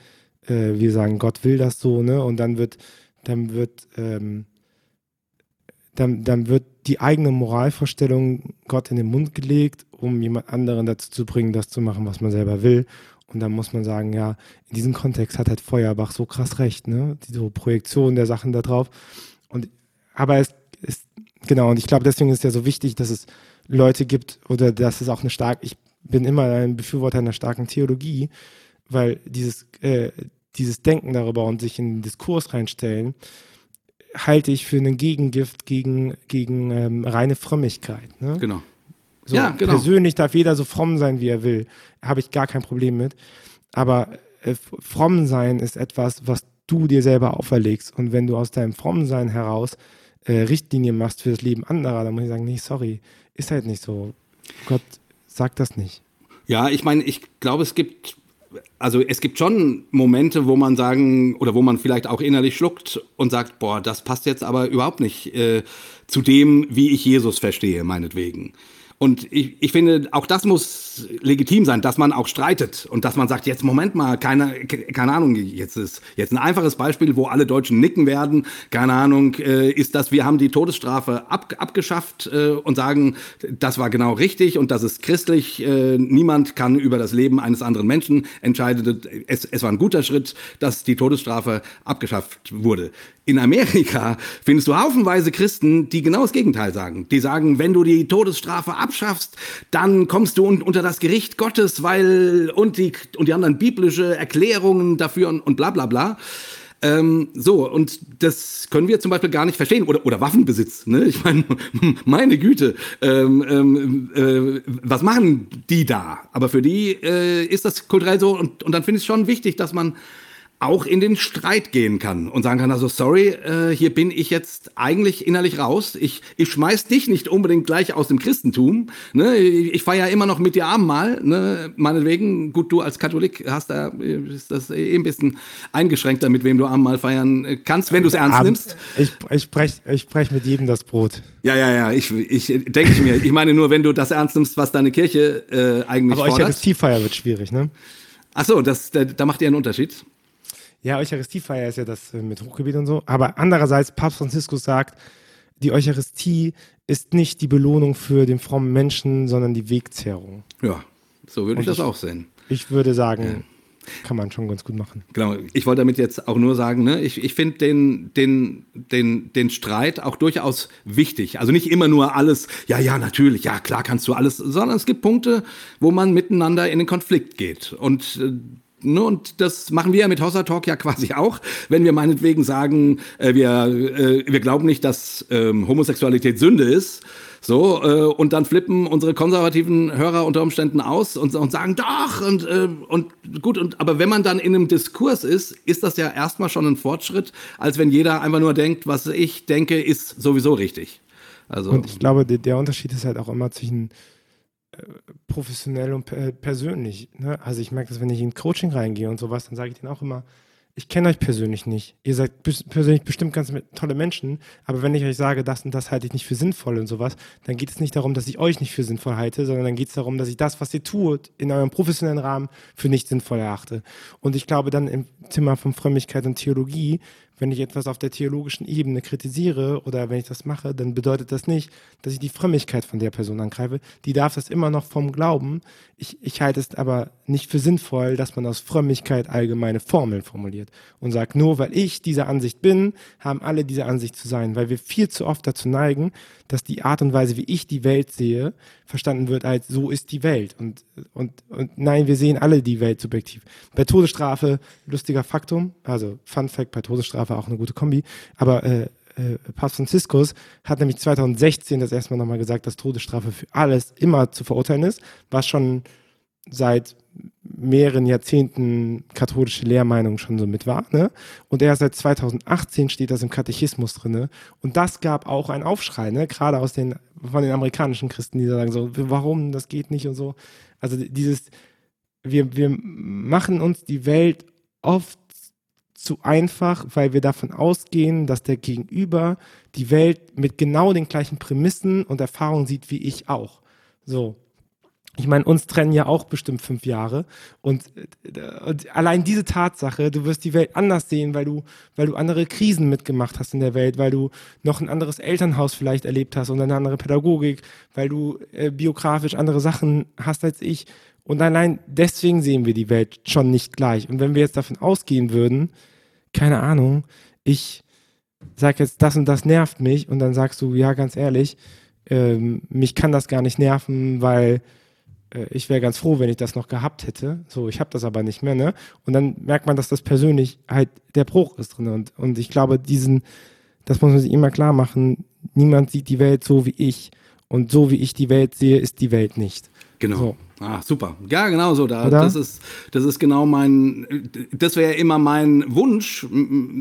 äh, wir sagen, Gott will das so, ne? Und dann wird, dann wird, ähm, dann, dann wird die eigene Moralvorstellung Gott in den Mund gelegt, um jemand anderen dazu zu bringen, das zu machen, was man selber will. Und dann muss man sagen, ja, in diesem Kontext hat halt Feuerbach so krass recht, ne? Diese Projektion der Sachen da drauf. Und, aber es ist, genau, und ich glaube, deswegen ist es ja so wichtig, dass es Leute gibt oder dass es auch eine starke, ich bin immer ein Befürworter einer starken Theologie, weil dieses, äh, dieses Denken darüber und sich in den Diskurs reinstellen, halte ich für einen Gegengift gegen, gegen ähm, reine Frömmigkeit. Ne? Genau. So, ja, genau. Persönlich darf jeder so fromm sein, wie er will. Habe ich gar kein Problem mit. Aber äh, fromm sein ist etwas, was du dir selber auferlegst. Und wenn du aus deinem Frommensein heraus äh, Richtlinien machst für das Leben anderer, dann muss ich sagen, nee, sorry, ist halt nicht so. Gott sagt das nicht. Ja, ich meine, ich glaube, es gibt also es gibt schon Momente, wo man sagen, oder wo man vielleicht auch innerlich schluckt und sagt, boah, das passt jetzt aber überhaupt nicht äh, zu dem, wie ich Jesus verstehe, meinetwegen. Und ich, ich finde, auch das muss legitim sein, dass man auch streitet und dass man sagt, jetzt Moment mal, keine, keine Ahnung, jetzt ist jetzt ein einfaches Beispiel, wo alle Deutschen nicken werden, keine Ahnung, äh, ist das, wir haben die Todesstrafe ab, abgeschafft äh, und sagen, das war genau richtig und das ist christlich, äh, niemand kann über das Leben eines anderen Menschen entscheiden. Es, es war ein guter Schritt, dass die Todesstrafe abgeschafft wurde. In Amerika findest du haufenweise Christen, die genau das Gegenteil sagen. Die sagen, wenn du die Todesstrafe abschaffst, dann kommst du un unter das Gericht Gottes, weil und die, und die anderen biblische Erklärungen dafür und, und bla bla bla. Ähm, so, und das können wir zum Beispiel gar nicht verstehen. Oder, oder Waffenbesitz. Ne? Ich meine, meine Güte, ähm, ähm, äh, was machen die da? Aber für die äh, ist das kulturell so. Und, und dann finde ich es schon wichtig, dass man auch in den Streit gehen kann und sagen kann, also sorry, äh, hier bin ich jetzt eigentlich innerlich raus. Ich, ich schmeiß dich nicht unbedingt gleich aus dem Christentum. Ne? Ich feiere immer noch mit dir Abendmahl. Ne? Meinetwegen, gut, du als Katholik hast da, ist das eh ein bisschen eingeschränkter, mit wem du Abendmahl feiern kannst, wenn du es ernst Abend, nimmst. Ich, ich breche ich brech mit jedem das Brot. Ja, ja, ja, ich, ich denke mir. Ich meine nur, wenn du das ernst nimmst, was deine Kirche äh, eigentlich Aber fordert. Aber Eucharistiefeier wird schwierig, ne? Ach so, das, da, da macht ihr einen Unterschied. Ja, Eucharistiefeier ist ja das äh, mit Hochgebet und so. Aber andererseits, Papst Franziskus sagt, die Eucharistie ist nicht die Belohnung für den frommen Menschen, sondern die Wegzehrung. Ja, so würde ich das auch sehen. Ich würde sagen, ja. kann man schon ganz gut machen. Genau, ich wollte damit jetzt auch nur sagen, ne, ich, ich finde den, den, den, den Streit auch durchaus wichtig. Also nicht immer nur alles, ja, ja, natürlich, ja, klar kannst du alles, sondern es gibt Punkte, wo man miteinander in den Konflikt geht. Und äh, ne, und das machen wir ja mit Hossa Talk ja quasi auch, wenn wir meinetwegen sagen, äh, wir, äh, wir glauben nicht, dass ähm, Homosexualität Sünde ist, so, äh, und dann flippen unsere konservativen Hörer unter Umständen aus und, und sagen, doch, und, äh, und gut, und aber wenn man dann in einem Diskurs ist, ist das ja erstmal schon ein Fortschritt, als wenn jeder einfach nur denkt, was ich denke, ist sowieso richtig. Also, und ich glaube, der, der Unterschied ist halt auch immer zwischen professionell und persönlich. Ne? Also ich merke das, wenn ich in Coaching reingehe und sowas, dann sage ich denen auch immer, ich kenne euch persönlich nicht. Ihr seid persönlich bestimmt ganz tolle Menschen, aber wenn ich euch sage, das und das halte ich nicht für sinnvoll und sowas, dann geht es nicht darum, dass ich euch nicht für sinnvoll halte, sondern dann geht es darum, dass ich das, was ihr tut, in eurem professionellen Rahmen für nicht sinnvoll erachte. Und ich glaube dann im Thema von Frömmigkeit und Theologie wenn ich etwas auf der theologischen Ebene kritisiere oder wenn ich das mache, dann bedeutet das nicht, dass ich die Frömmigkeit von der Person angreife. Die darf das immer noch vom Glauben. Ich, ich halte es aber nicht für sinnvoll, dass man aus Frömmigkeit allgemeine Formeln formuliert und sagt, nur weil ich dieser Ansicht bin, haben alle diese Ansicht zu sein, weil wir viel zu oft dazu neigen, dass die Art und Weise, wie ich die Welt sehe, verstanden wird als so ist die Welt. Und, und, und nein, wir sehen alle die Welt subjektiv. Bei Todesstrafe, lustiger Faktum, also Fun Fact bei Todesstrafe auch eine gute Kombi, aber äh, äh, Papst Franziskus hat nämlich 2016 das erste Mal nochmal gesagt, dass Todesstrafe für alles immer zu verurteilen ist, was schon seit mehreren Jahrzehnten katholische Lehrmeinung schon so mit war. Ne? Und erst seit 2018 steht das im Katechismus drin. Und das gab auch einen Aufschrei, ne? gerade aus den, von den amerikanischen Christen, die sagen so, warum, das geht nicht und so. Also dieses, wir, wir machen uns die Welt oft zu einfach, weil wir davon ausgehen, dass der Gegenüber die Welt mit genau den gleichen Prämissen und Erfahrungen sieht wie ich auch. So ich meine, uns trennen ja auch bestimmt fünf Jahre. Und, und, allein diese Tatsache, du wirst die Welt anders sehen, weil du, weil du andere Krisen mitgemacht hast in der Welt, weil du noch ein anderes Elternhaus vielleicht erlebt hast und eine andere Pädagogik, weil du äh, biografisch andere Sachen hast als ich. Und allein deswegen sehen wir die Welt schon nicht gleich. Und wenn wir jetzt davon ausgehen würden, keine Ahnung, ich sag jetzt, das und das nervt mich, und dann sagst du, ja, ganz ehrlich, ähm, mich kann das gar nicht nerven, weil äh, ich wäre ganz froh, wenn ich das noch gehabt hätte. So, ich habe das aber nicht mehr, ne? Und dann merkt man, dass das persönlich halt der Bruch ist drin. Und, und ich glaube, diesen, das muss man sich immer klar machen, niemand sieht die Welt so wie ich. Und so wie ich die Welt sehe, ist die Welt nicht. Genau. So. Ah, super. Ja, genau so. Da, das, ist, das ist genau mein, das wäre immer mein Wunsch,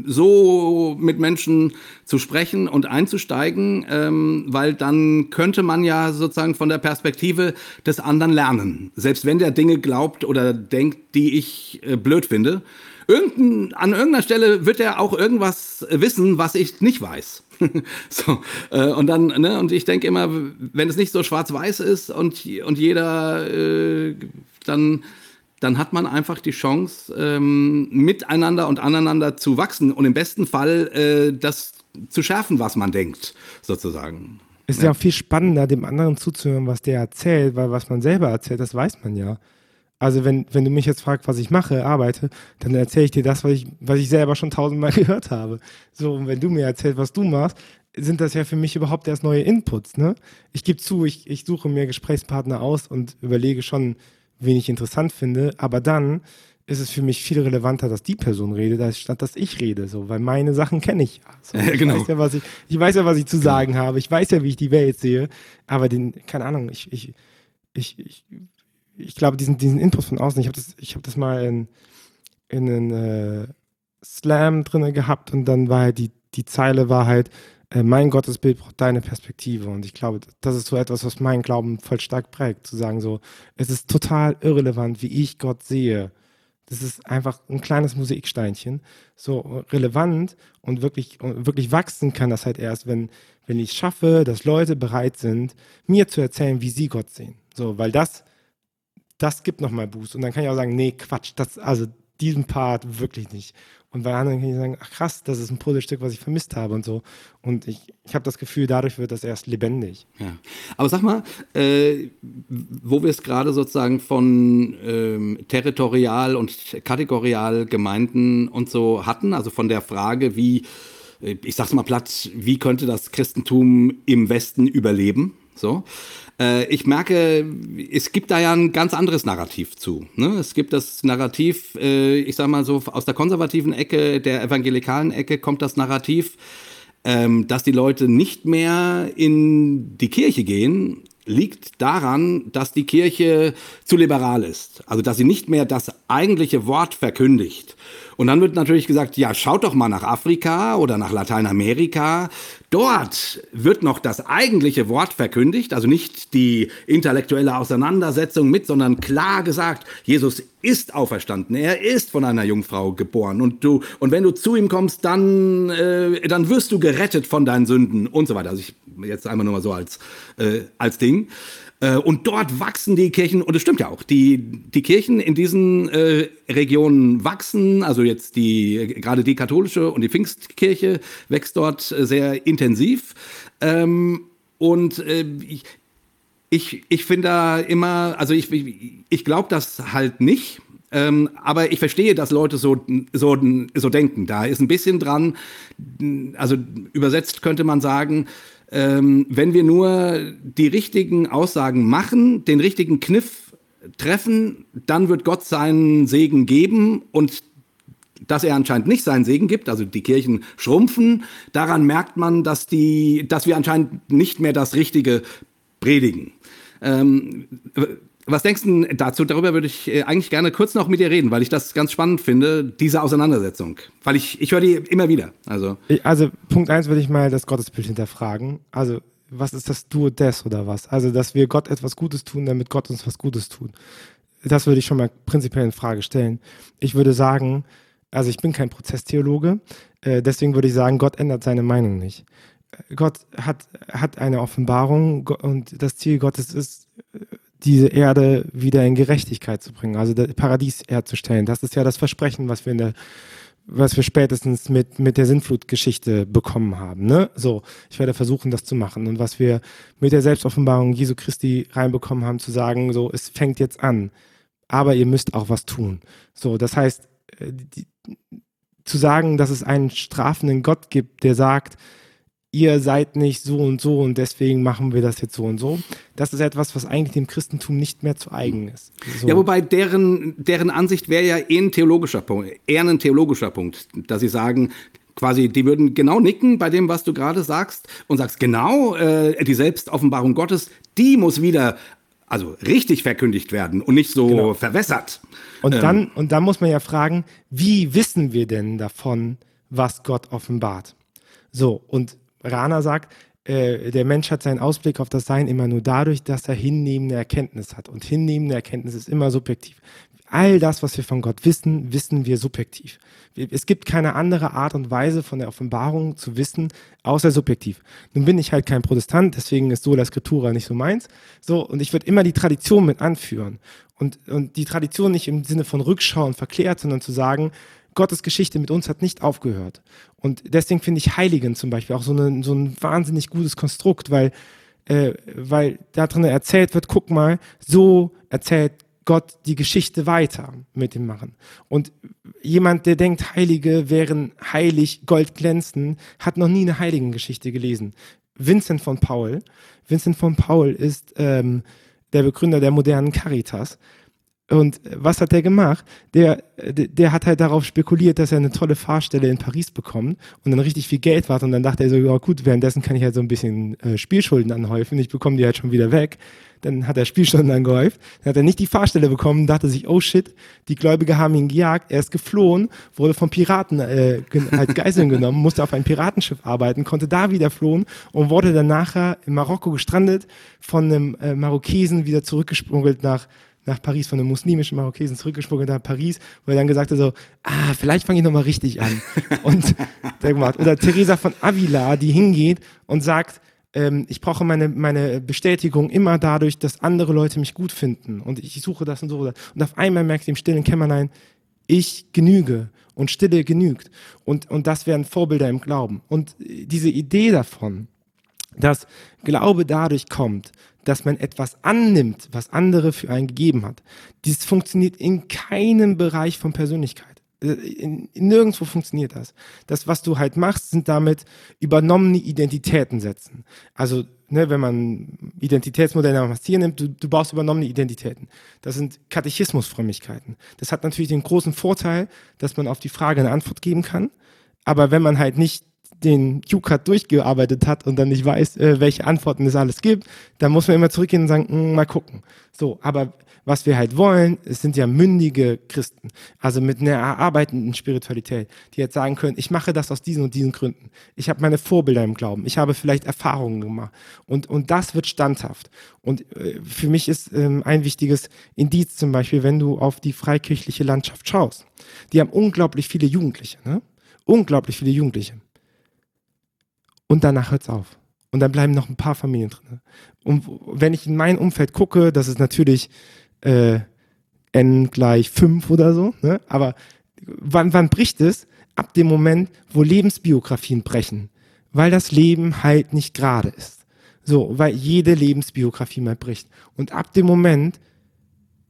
so mit Menschen zu sprechen und einzusteigen, ähm, weil dann könnte man ja sozusagen von der Perspektive des anderen lernen. Selbst wenn der Dinge glaubt oder denkt, die ich äh, blöd finde. Irgendein, an irgendeiner Stelle wird er auch irgendwas wissen, was ich nicht weiß. so, äh, und dann, ne, und ich denke immer, wenn es nicht so schwarz-weiß ist und, und jeder äh, dann dann hat man einfach die Chance, ähm, miteinander und aneinander zu wachsen und im besten Fall äh, das zu schärfen, was man denkt, sozusagen. Es ist ja. ja auch viel spannender, dem anderen zuzuhören, was der erzählt, weil was man selber erzählt, das weiß man ja. Also wenn, wenn du mich jetzt fragst, was ich mache, arbeite, dann erzähle ich dir das, was ich, was ich selber schon tausendmal gehört habe. So, und wenn du mir erzählst, was du machst, sind das ja für mich überhaupt erst neue Inputs. Ne? Ich gebe zu, ich, ich suche mir Gesprächspartner aus und überlege schon, wen ich interessant finde, aber dann ist es für mich viel relevanter, dass die Person redet, als statt dass ich rede, so, weil meine Sachen kenne ich ja. So, ich, genau. weiß ja, was ich, ich weiß ja, was ich zu genau. sagen habe, ich weiß ja, wie ich die Welt sehe, aber den, keine Ahnung, ich, ich, ich, ich ich glaube, diesen, diesen Input von außen, ich habe das, hab das mal in, in einen äh, Slam drin gehabt und dann war halt die, die Zeile war halt, äh, mein Gottesbild braucht deine Perspektive. Und ich glaube, das ist so etwas, was meinen Glauben voll stark prägt, zu sagen so, es ist total irrelevant, wie ich Gott sehe. Das ist einfach ein kleines Mosaiksteinchen. So relevant und wirklich, wirklich wachsen kann das halt erst, wenn, wenn ich es schaffe, dass Leute bereit sind, mir zu erzählen, wie sie Gott sehen. So, weil das das gibt nochmal Boost. Und dann kann ich auch sagen, nee, Quatsch, das, also diesen Part wirklich nicht. Und bei anderen kann ich sagen, ach krass, das ist ein Puzzlestück, was ich vermisst habe und so. Und ich, ich habe das Gefühl, dadurch wird das erst lebendig. Ja. Aber sag mal, äh, wo wir es gerade sozusagen von ähm, territorial und kategorial Gemeinden und so hatten, also von der Frage, wie, äh, ich sag's mal platt, wie könnte das Christentum im Westen überleben? So. Äh, ich merke, es gibt da ja ein ganz anderes Narrativ zu. Ne? Es gibt das Narrativ, äh, ich sag mal so, aus der konservativen Ecke, der evangelikalen Ecke kommt das Narrativ, ähm, dass die Leute nicht mehr in die Kirche gehen, liegt daran, dass die Kirche zu liberal ist. Also, dass sie nicht mehr das eigentliche Wort verkündigt. Und dann wird natürlich gesagt, ja, schaut doch mal nach Afrika oder nach Lateinamerika. Dort wird noch das eigentliche Wort verkündigt, also nicht die intellektuelle Auseinandersetzung mit, sondern klar gesagt, Jesus ist auferstanden, er ist von einer Jungfrau geboren und du und wenn du zu ihm kommst, dann äh, dann wirst du gerettet von deinen Sünden und so weiter. Also ich jetzt einmal nur mal so als äh, als Ding. Äh, und dort wachsen die Kirchen, und es stimmt ja auch, die, die Kirchen in diesen äh, Regionen wachsen, also jetzt die, gerade die katholische und die Pfingstkirche wächst dort äh, sehr intensiv. Ähm, und äh, ich, ich, ich finde da immer, also ich, ich, ich glaube das halt nicht. Ähm, aber ich verstehe, dass Leute so, so, so denken. Da ist ein bisschen dran, also übersetzt könnte man sagen, ähm, wenn wir nur die richtigen Aussagen machen, den richtigen Kniff treffen, dann wird Gott seinen Segen geben und dass er anscheinend nicht seinen Segen gibt, also die Kirchen schrumpfen, daran merkt man, dass, die, dass wir anscheinend nicht mehr das Richtige predigen. Ähm, was denkst du dazu? Darüber würde ich äh, eigentlich gerne kurz noch mit dir reden, weil ich das ganz spannend finde, diese Auseinandersetzung. Weil ich, ich höre die immer wieder. Also, also Punkt eins würde ich mal das Gottesbild hinterfragen. Also, was ist das Du des oder was? Also, dass wir Gott etwas Gutes tun, damit Gott uns was Gutes tut. Das würde ich schon mal prinzipiell in Frage stellen. Ich würde sagen, also ich bin kein Prozesstheologe, äh, deswegen würde ich sagen, Gott ändert seine Meinung nicht. Gott hat, hat eine Offenbarung und das Ziel Gottes ist, diese Erde wieder in Gerechtigkeit zu bringen, also das Paradies herzustellen. Das ist ja das Versprechen, was wir in der was wir spätestens mit, mit der Sintflutgeschichte bekommen haben. Ne? So, ich werde versuchen, das zu machen. Und was wir mit der Selbstoffenbarung Jesu Christi reinbekommen haben, zu sagen, so, es fängt jetzt an, aber ihr müsst auch was tun. So, das heißt, äh, die, zu sagen, dass es einen strafenden Gott gibt, der sagt, ihr seid nicht so und so und deswegen machen wir das jetzt so und so. Das ist etwas, was eigentlich dem Christentum nicht mehr zu eigen ist. So. Ja, wobei deren, deren Ansicht wäre ja eher ein theologischer Punkt, eher ein theologischer Punkt, dass sie sagen, quasi, die würden genau nicken bei dem, was du gerade sagst und sagst, genau, äh, die Selbstoffenbarung Gottes, die muss wieder also richtig verkündigt werden und nicht so genau. verwässert. Und dann, ähm, und dann muss man ja fragen, wie wissen wir denn davon, was Gott offenbart? So, und Rana sagt, äh, der Mensch hat seinen Ausblick auf das Sein immer nur dadurch, dass er hinnehmende Erkenntnis hat. Und hinnehmende Erkenntnis ist immer subjektiv. All das, was wir von Gott wissen, wissen wir subjektiv. Es gibt keine andere Art und Weise von der Offenbarung zu wissen, außer subjektiv. Nun bin ich halt kein Protestant, deswegen ist Sola Scriptura nicht so meins. So, und ich würde immer die Tradition mit anführen. Und, und die Tradition nicht im Sinne von Rückschau und verklärt, sondern zu sagen, Gottes Geschichte mit uns hat nicht aufgehört. Und deswegen finde ich Heiligen zum Beispiel auch so, eine, so ein wahnsinnig gutes Konstrukt, weil, äh, weil da drin erzählt wird, guck mal, so erzählt Gott die Geschichte weiter mit dem Machen. Und jemand, der denkt, Heilige wären heilig, Gold glänzen, hat noch nie eine Heiligengeschichte gelesen. Vincent von Paul. Vincent von Paul ist ähm, der Begründer der modernen Caritas. Und was hat der gemacht? Der, der hat halt darauf spekuliert, dass er eine tolle Fahrstelle in Paris bekommt und dann richtig viel Geld war. Und dann dachte er so, ja gut, währenddessen kann ich halt so ein bisschen äh, Spielschulden anhäufen. Ich bekomme die halt schon wieder weg. Dann hat er Spielstunden angehäuft. Dann hat er nicht die Fahrstelle bekommen, dachte sich, oh shit, die Gläubige haben ihn gejagt. Er ist geflohen, wurde von Piraten äh, halt Geiseln genommen, musste auf ein Piratenschiff arbeiten, konnte da wieder flohen und wurde dann nachher in Marokko gestrandet, von einem äh, Marokkesen wieder zurückgesprungelt nach nach Paris von einem muslimischen Marokkesen zurückgesprungen nach Paris, wo er dann gesagt hat so, ah, vielleicht fange ich nochmal richtig an. und der gemacht. Oder Teresa von Avila, die hingeht und sagt, ähm, ich brauche meine, meine Bestätigung immer dadurch, dass andere Leute mich gut finden und ich suche das und so. Und auf einmal merkt sie im stillen Kämmerlein, ich genüge und Stille genügt. Und, und das wären Vorbilder im Glauben. Und diese Idee davon, dass Glaube dadurch kommt, dass man etwas annimmt, was andere für einen gegeben hat. Dies funktioniert in keinem Bereich von Persönlichkeit. Äh, in, in, nirgendwo funktioniert das. Das, was du halt machst, sind damit übernommene Identitäten setzen. Also, ne, wenn man Identitätsmodelle was hier nimmt, du, du baust übernommene Identitäten. Das sind Katechismusfrömmigkeiten. Das hat natürlich den großen Vorteil, dass man auf die Frage eine Antwort geben kann. Aber wenn man halt nicht den UCAT durchgearbeitet hat und dann nicht weiß, äh, welche Antworten es alles gibt, dann muss man immer zurückgehen und sagen, hm, mal gucken. So, aber was wir halt wollen, es sind ja mündige Christen, also mit einer erarbeitenden Spiritualität, die jetzt sagen können, ich mache das aus diesen und diesen Gründen. Ich habe meine Vorbilder im Glauben, ich habe vielleicht Erfahrungen gemacht und, und das wird standhaft. Und äh, für mich ist ähm, ein wichtiges Indiz zum Beispiel, wenn du auf die freikirchliche Landschaft schaust. Die haben unglaublich viele Jugendliche, ne? Unglaublich viele Jugendliche. Und danach hört es auf. Und dann bleiben noch ein paar Familien drin. Und wenn ich in mein Umfeld gucke, das ist natürlich äh, n gleich 5 oder so. Ne? Aber wann, wann bricht es? Ab dem Moment, wo Lebensbiografien brechen. Weil das Leben halt nicht gerade ist. So, weil jede Lebensbiografie mal bricht. Und ab dem Moment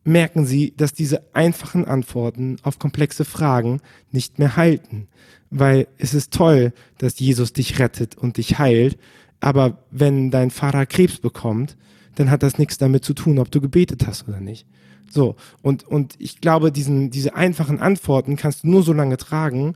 merken sie, dass diese einfachen Antworten auf komplexe Fragen nicht mehr halten. Weil es ist toll, dass Jesus dich rettet und dich heilt. Aber wenn dein Vater Krebs bekommt, dann hat das nichts damit zu tun, ob du gebetet hast oder nicht. So, und, und ich glaube, diesen, diese einfachen Antworten kannst du nur so lange tragen,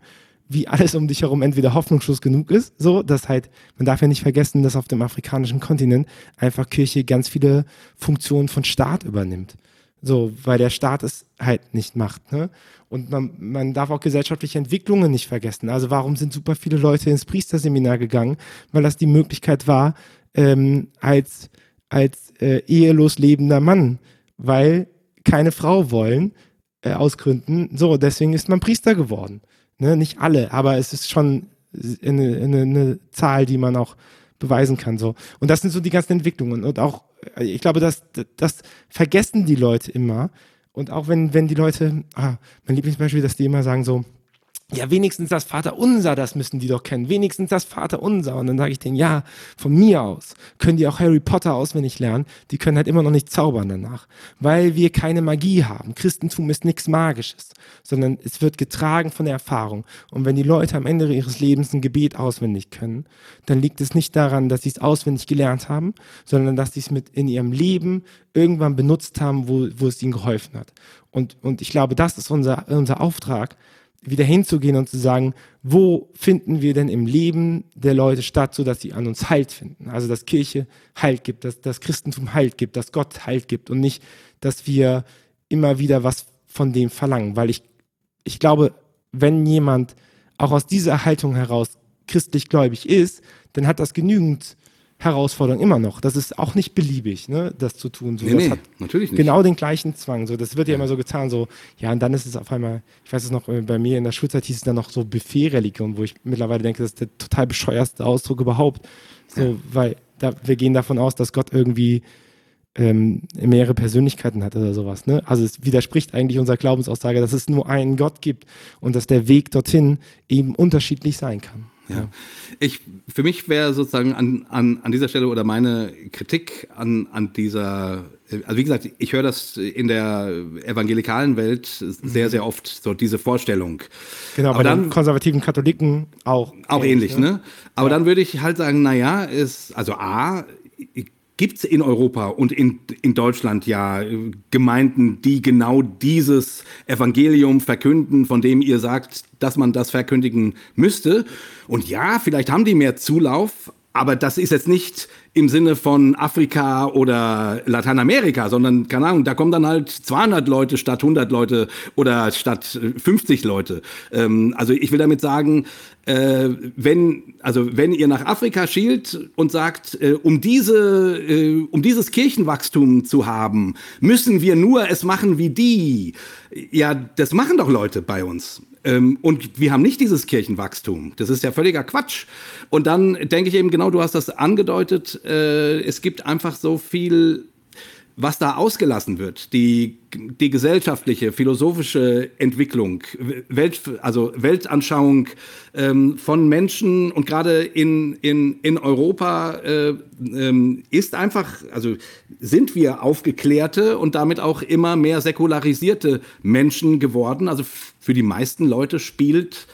wie alles um dich herum entweder hoffnungslos genug ist, so, dass halt, man darf ja nicht vergessen, dass auf dem afrikanischen Kontinent einfach Kirche ganz viele Funktionen von Staat übernimmt. So, weil der Staat es halt nicht macht, ne? Und man, man darf auch gesellschaftliche Entwicklungen nicht vergessen. Also warum sind super viele Leute ins Priesterseminar gegangen? Weil das die Möglichkeit war, ähm, als als äh, ehelos lebender Mann, weil keine Frau wollen, äh, aus. So, deswegen ist man Priester geworden. Ne? Nicht alle, aber es ist schon eine, eine, eine Zahl, die man auch beweisen kann. So. Und das sind so die ganzen Entwicklungen. Und auch, ich glaube, das, das vergessen die Leute immer. Und auch wenn, wenn die Leute, ah, mein Lieblingsbeispiel, dass die immer sagen so, ja, wenigstens das Vaterunser, das müssen die doch kennen. Wenigstens das Vaterunser. Und dann sage ich denen, ja, von mir aus können die auch Harry Potter auswendig lernen. Die können halt immer noch nicht zaubern danach. Weil wir keine Magie haben. Christentum ist nichts Magisches, sondern es wird getragen von der Erfahrung. Und wenn die Leute am Ende ihres Lebens ein Gebet auswendig können, dann liegt es nicht daran, dass sie es auswendig gelernt haben, sondern dass sie es mit in ihrem Leben irgendwann benutzt haben, wo, wo es ihnen geholfen hat. Und, und ich glaube, das ist unser, unser Auftrag, wieder hinzugehen und zu sagen, wo finden wir denn im Leben der Leute statt, sodass sie an uns Halt finden? Also, dass Kirche Halt gibt, dass das Christentum Halt gibt, dass Gott Halt gibt und nicht, dass wir immer wieder was von dem verlangen. Weil ich, ich glaube, wenn jemand auch aus dieser Haltung heraus christlich gläubig ist, dann hat das genügend Herausforderung immer noch. Das ist auch nicht beliebig, ne, das zu tun. So, nee, das nee, hat natürlich nicht. Genau den gleichen Zwang. So, das wird ja, immer so getan, so, ja, und dann ist es auf einmal, ich weiß es noch, äh, bei mir in der Schulzeit hieß es dann noch so Buffet-Religion, wo ich mittlerweile denke, das ist der total bescheuerste Ausdruck überhaupt. So, ja. weil da, wir gehen davon aus, dass Gott irgendwie ähm, mehrere Persönlichkeiten hat oder sowas. Ne? Also es widerspricht eigentlich unserer Glaubensaussage, dass es nur einen Gott gibt und dass der Weg dorthin eben unterschiedlich sein kann. Ja. Ich, für mich wäre sozusagen an, an, an dieser Stelle oder meine Kritik an, an dieser, also wie gesagt, ich höre das in der evangelikalen Welt sehr, sehr oft, so diese Vorstellung. Genau, Aber bei dann, den konservativen Katholiken auch. Auch ähnlich, ähnlich ne? ne? Aber ja. dann würde ich halt sagen, naja, ist, also A, gibt es in Europa und in, in Deutschland ja Gemeinden, die genau dieses Evangelium verkünden, von dem ihr sagt, dass man das verkündigen müsste. Und ja, vielleicht haben die mehr Zulauf, aber das ist jetzt nicht im Sinne von Afrika oder Lateinamerika, sondern, keine Ahnung, da kommen dann halt 200 Leute statt 100 Leute oder statt 50 Leute. Ähm, also ich will damit sagen, äh, wenn, also wenn ihr nach Afrika schielt und sagt, äh, um diese, äh, um dieses Kirchenwachstum zu haben, müssen wir nur es machen wie die. Ja, das machen doch Leute bei uns. Ähm, und wir haben nicht dieses Kirchenwachstum. Das ist ja völliger Quatsch. Und dann denke ich eben genau, du hast das angedeutet, äh, es gibt einfach so viel was da ausgelassen wird, die, die gesellschaftliche, philosophische Entwicklung, Welt, also Weltanschauung ähm, von Menschen und gerade in, in, in Europa äh, ähm, ist einfach, also sind wir aufgeklärte und damit auch immer mehr säkularisierte Menschen geworden. Also für die meisten Leute spielt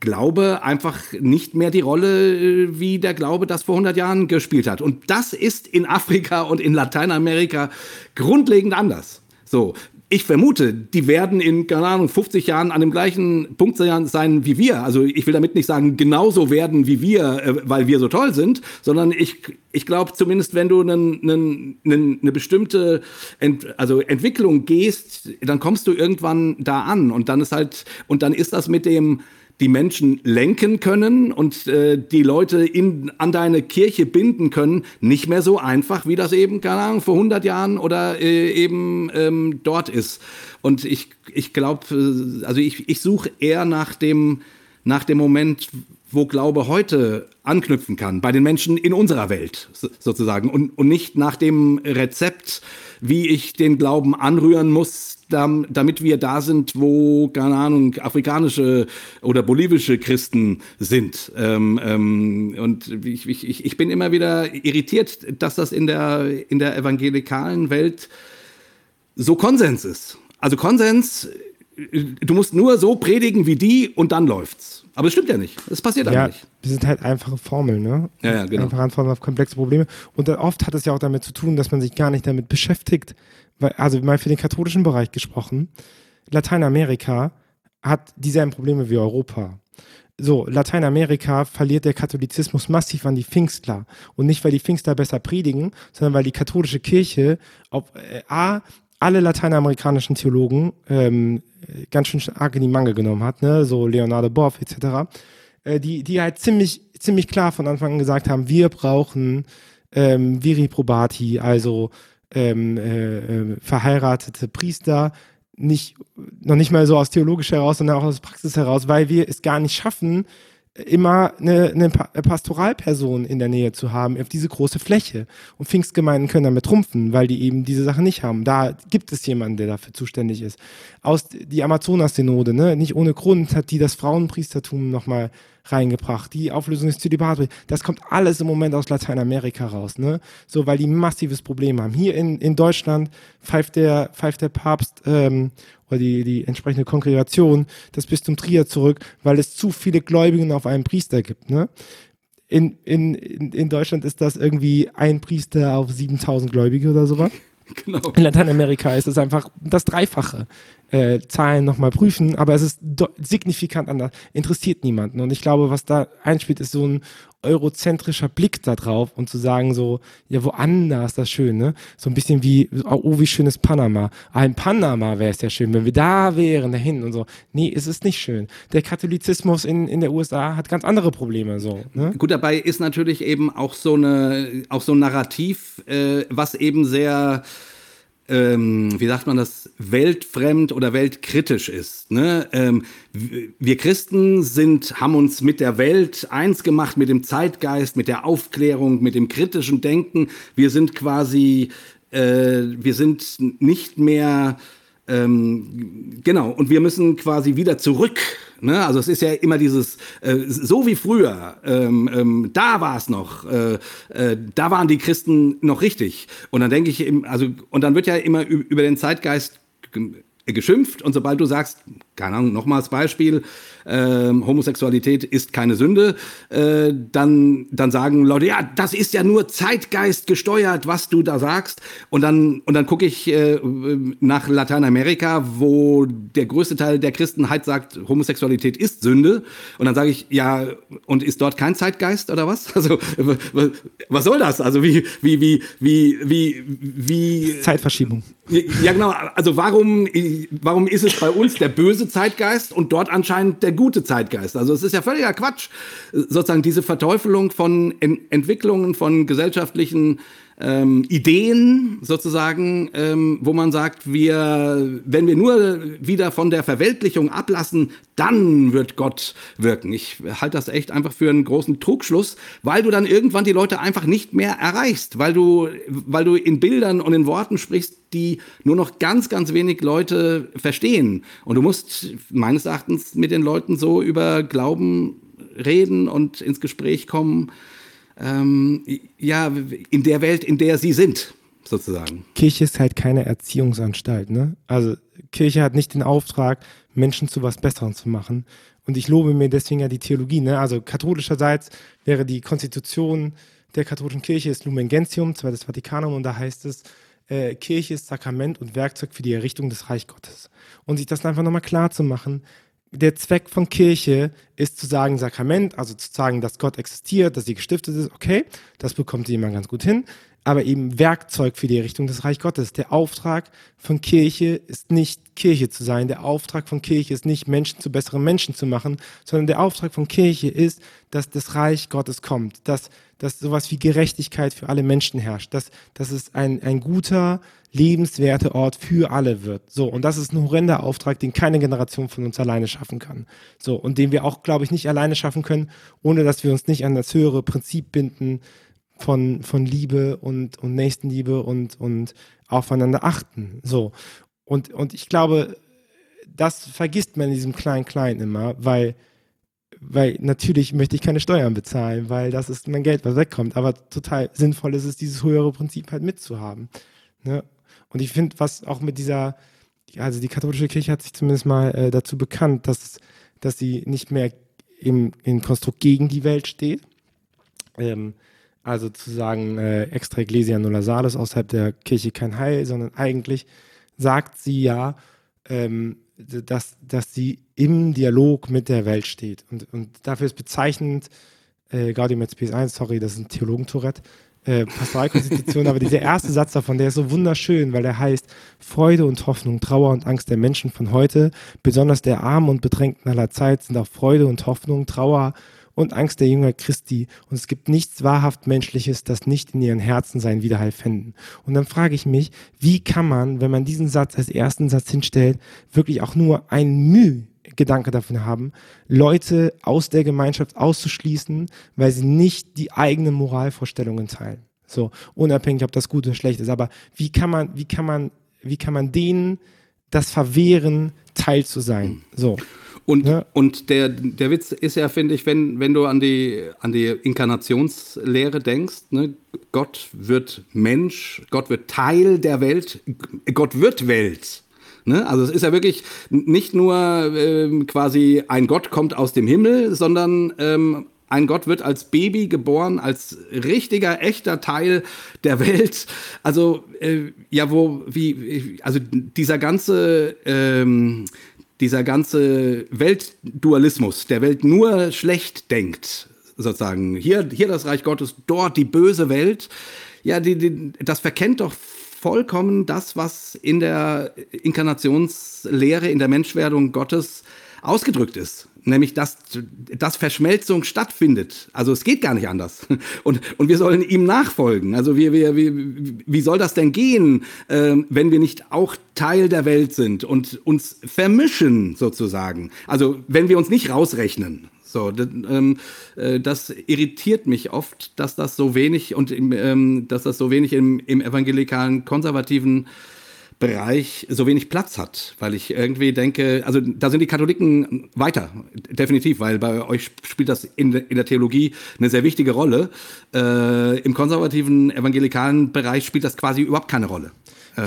Glaube einfach nicht mehr die Rolle, äh, wie der Glaube das vor 100 Jahren gespielt hat. Und das ist in Afrika und in Lateinamerika grundlegend anders. So, ich vermute, die werden in, keine Ahnung, 50 Jahren an dem gleichen Punkt sein wie wir. Also ich will damit nicht sagen, genauso werden wie wir, äh, weil wir so toll sind, sondern ich, ich glaube zumindest, wenn du einen, einen, einen, eine bestimmte Ent, also Entwicklung gehst, dann kommst du irgendwann da an. Und dann ist halt, und dann ist das mit dem, die Menschen lenken können und äh, die Leute in, an deine Kirche binden können, nicht mehr so einfach, wie das eben, keine Ahnung, vor 100 Jahren oder äh, eben ähm, dort ist. Und ich, ich glaube, äh, also ich, ich suche eher nach dem, nach dem Moment, wo Glaube heute anknüpfen kann, bei den Menschen in unserer Welt sozusagen und, und nicht nach dem Rezept, wie ich den Glauben anrühren muss, damit wir da sind, wo, keine Ahnung, afrikanische oder bolivische Christen sind. Ähm, ähm, und ich, ich, ich bin immer wieder irritiert, dass das in der, in der evangelikalen Welt so Konsens ist. Also Konsens, du musst nur so predigen wie die und dann läuft's. Aber es stimmt ja nicht. Es passiert ja, nicht. Das sind halt einfache Formeln, ne? Ja, ja, genau. Einfache Antworten auf komplexe Probleme. Und oft hat es ja auch damit zu tun, dass man sich gar nicht damit beschäftigt, also mal für den katholischen Bereich gesprochen, Lateinamerika hat dieselben Probleme wie Europa. So, Lateinamerika verliert der Katholizismus massiv an die Pfingstler. Und nicht, weil die Pfingstler besser predigen, sondern weil die katholische Kirche auf, äh, A, alle lateinamerikanischen Theologen ähm, ganz schön arg in die Mangel genommen hat, ne? so Leonardo Boff etc., äh, die, die halt ziemlich, ziemlich klar von Anfang an gesagt haben, wir brauchen ähm, Viri Probati, also ähm, äh, äh, verheiratete Priester, nicht, noch nicht mal so aus theologisch heraus, sondern auch aus Praxis heraus, weil wir es gar nicht schaffen, immer eine, eine Pastoralperson in der Nähe zu haben, auf diese große Fläche. Und Pfingstgemeinden können damit trumpfen, weil die eben diese Sache nicht haben. Da gibt es jemanden, der dafür zuständig ist. Aus die Amazonas-Synode, ne, nicht ohne Grund hat die das Frauenpriestertum nochmal reingebracht, die Auflösung des Zölibats, das kommt alles im Moment aus Lateinamerika raus, ne? So, weil die massives Problem haben. Hier in, in Deutschland pfeift der, pfeift der Papst ähm, oder die, die entsprechende Kongregation das Bistum Trier zurück, weil es zu viele Gläubigen auf einen Priester gibt, ne? In, in, in Deutschland ist das irgendwie ein Priester auf 7000 Gläubige oder sowas. Genau. In Lateinamerika ist es einfach das Dreifache äh, Zahlen nochmal prüfen, aber es ist signifikant anders, interessiert niemanden. Und ich glaube, was da einspielt, ist so ein eurozentrischer Blick da drauf und zu sagen so, ja, woanders das schön, ne? So ein bisschen wie, oh, wie schön ist Panama. Ah, in Panama wäre es ja schön, wenn wir da wären, dahin und so. Nee, es ist nicht schön. Der Katholizismus in, in der USA hat ganz andere Probleme, so. Ne? Gut, dabei ist natürlich eben auch so eine, auch so ein Narrativ, äh, was eben sehr, ähm, wie sagt man das, weltfremd oder weltkritisch ist. Ne? Ähm, wir Christen sind, haben uns mit der Welt eins gemacht, mit dem Zeitgeist, mit der Aufklärung, mit dem kritischen Denken. Wir sind quasi, äh, wir sind nicht mehr ähm, genau, und wir müssen quasi wieder zurück. Ne? Also es ist ja immer dieses, äh, so wie früher, ähm, ähm, da war es noch, äh, äh, da waren die Christen noch richtig. Und dann denke ich, also, und dann wird ja immer über den Zeitgeist geschimpft und sobald du sagst, keine Ahnung, nochmals Beispiel, äh, Homosexualität ist keine Sünde, äh, dann, dann sagen Leute, ja, das ist ja nur Zeitgeist gesteuert, was du da sagst. Und dann, und dann gucke ich äh, nach Lateinamerika, wo der größte Teil der Christenheit sagt, Homosexualität ist Sünde. Und dann sage ich, ja, und ist dort kein Zeitgeist oder was? Also, was soll das? Also, wie, wie, wie, wie, wie, wie. Zeitverschiebung. Ja, genau. Also, warum, warum ist es bei uns der böse Zeitgeist und dort anscheinend der gute Zeitgeist. Also es ist ja völliger Quatsch, sozusagen diese Verteufelung von en Entwicklungen, von gesellschaftlichen ähm, Ideen sozusagen, ähm, wo man sagt, wir, wenn wir nur wieder von der Verweltlichung ablassen, dann wird Gott wirken. Ich halte das echt einfach für einen großen Trugschluss, weil du dann irgendwann die Leute einfach nicht mehr erreichst, weil du, weil du in Bildern und in Worten sprichst, die nur noch ganz, ganz wenig Leute verstehen. Und du musst meines Erachtens mit den Leuten so über Glauben reden und ins Gespräch kommen, ähm, ja, in der Welt, in der sie sind, sozusagen. Kirche ist halt keine Erziehungsanstalt, ne? Also Kirche hat nicht den Auftrag, Menschen zu was Besserem zu machen. und ich lobe mir deswegen ja die Theologie. Ne? Also katholischerseits wäre die Konstitution der katholischen Kirche ist Lumen Gentium, zweites Vatikanum, und da heißt es, äh, Kirche ist Sakrament und Werkzeug für die Errichtung des Reich Gottes. Und sich das einfach nochmal klar zu machen, der Zweck von Kirche ist zu sagen Sakrament, also zu sagen, dass Gott existiert, dass sie gestiftet ist, okay, das bekommt jemand ganz gut hin aber eben Werkzeug für die Errichtung des Reich Gottes. Der Auftrag von Kirche ist nicht Kirche zu sein. Der Auftrag von Kirche ist nicht Menschen zu besseren Menschen zu machen, sondern der Auftrag von Kirche ist, dass das Reich Gottes kommt, dass, dass sowas wie Gerechtigkeit für alle Menschen herrscht, dass, dass es ein, ein guter, lebenswerter Ort für alle wird. So, und das ist ein horrender Auftrag, den keine Generation von uns alleine schaffen kann. So, und den wir auch, glaube ich, nicht alleine schaffen können, ohne dass wir uns nicht an das höhere Prinzip binden, von, von Liebe und, und Nächstenliebe und, und aufeinander achten. So. Und, und ich glaube, das vergisst man in diesem Klein-Klein immer, weil, weil natürlich möchte ich keine Steuern bezahlen, weil das ist mein Geld, was wegkommt. Aber total sinnvoll ist es, dieses höhere Prinzip halt mitzuhaben. Ne? Und ich finde, was auch mit dieser, also die katholische Kirche hat sich zumindest mal äh, dazu bekannt, dass, dass sie nicht mehr im, im Konstrukt gegen die Welt steht, ähm, also zu sagen, äh, extra Ecclesia nulla salus, außerhalb der Kirche kein Heil, sondern eigentlich sagt sie ja, ähm, dass, dass sie im Dialog mit der Welt steht. Und, und dafür ist bezeichnend, äh, Gaudium et Spes 1, sorry, das ist ein Theologentourette, äh, Pastoralkonstitution, aber dieser erste Satz davon, der ist so wunderschön, weil der heißt, Freude und Hoffnung, Trauer und Angst der Menschen von heute, besonders der Armen und Bedrängten aller Zeit, sind auch Freude und Hoffnung, Trauer und Angst der Jünger Christi. Und es gibt nichts wahrhaft Menschliches, das nicht in ihren Herzen sein Wiederhall fänden. Und dann frage ich mich, wie kann man, wenn man diesen Satz als ersten Satz hinstellt, wirklich auch nur ein Mühe Gedanke davon haben, Leute aus der Gemeinschaft auszuschließen, weil sie nicht die eigenen Moralvorstellungen teilen. So, unabhängig, ob das gut oder schlecht ist. Aber wie kann man, wie kann man, wie kann man denen das verwehren, Teil zu sein? So. Und, ja. und der, der Witz ist ja, finde ich, wenn, wenn du an die, an die Inkarnationslehre denkst, ne? Gott wird Mensch, Gott wird Teil der Welt, Gott wird Welt. Ne? Also es ist ja wirklich nicht nur ähm, quasi ein Gott kommt aus dem Himmel, sondern ähm, ein Gott wird als Baby geboren, als richtiger, echter Teil der Welt. Also, äh, ja, wo, wie, also dieser ganze, ähm, dieser ganze Weltdualismus, der Welt nur schlecht denkt, sozusagen, hier, hier das Reich Gottes, dort die böse Welt, ja, die, die, das verkennt doch vollkommen das, was in der Inkarnationslehre, in der Menschwerdung Gottes ausgedrückt ist nämlich dass, dass Verschmelzung stattfindet. Also es geht gar nicht anders. Und, und wir sollen ihm nachfolgen. Also wir, wir, wie, wie soll das denn gehen, äh, wenn wir nicht auch Teil der Welt sind und uns vermischen sozusagen? Also wenn wir uns nicht rausrechnen. So, das, ähm, äh, das irritiert mich oft, dass das so wenig und ähm, dass das so wenig im, im evangelikalen konservativen Bereich so wenig Platz hat, weil ich irgendwie denke, also da sind die Katholiken weiter, definitiv, weil bei euch spielt das in, in der Theologie eine sehr wichtige Rolle. Äh, Im konservativen evangelikalen Bereich spielt das quasi überhaupt keine Rolle.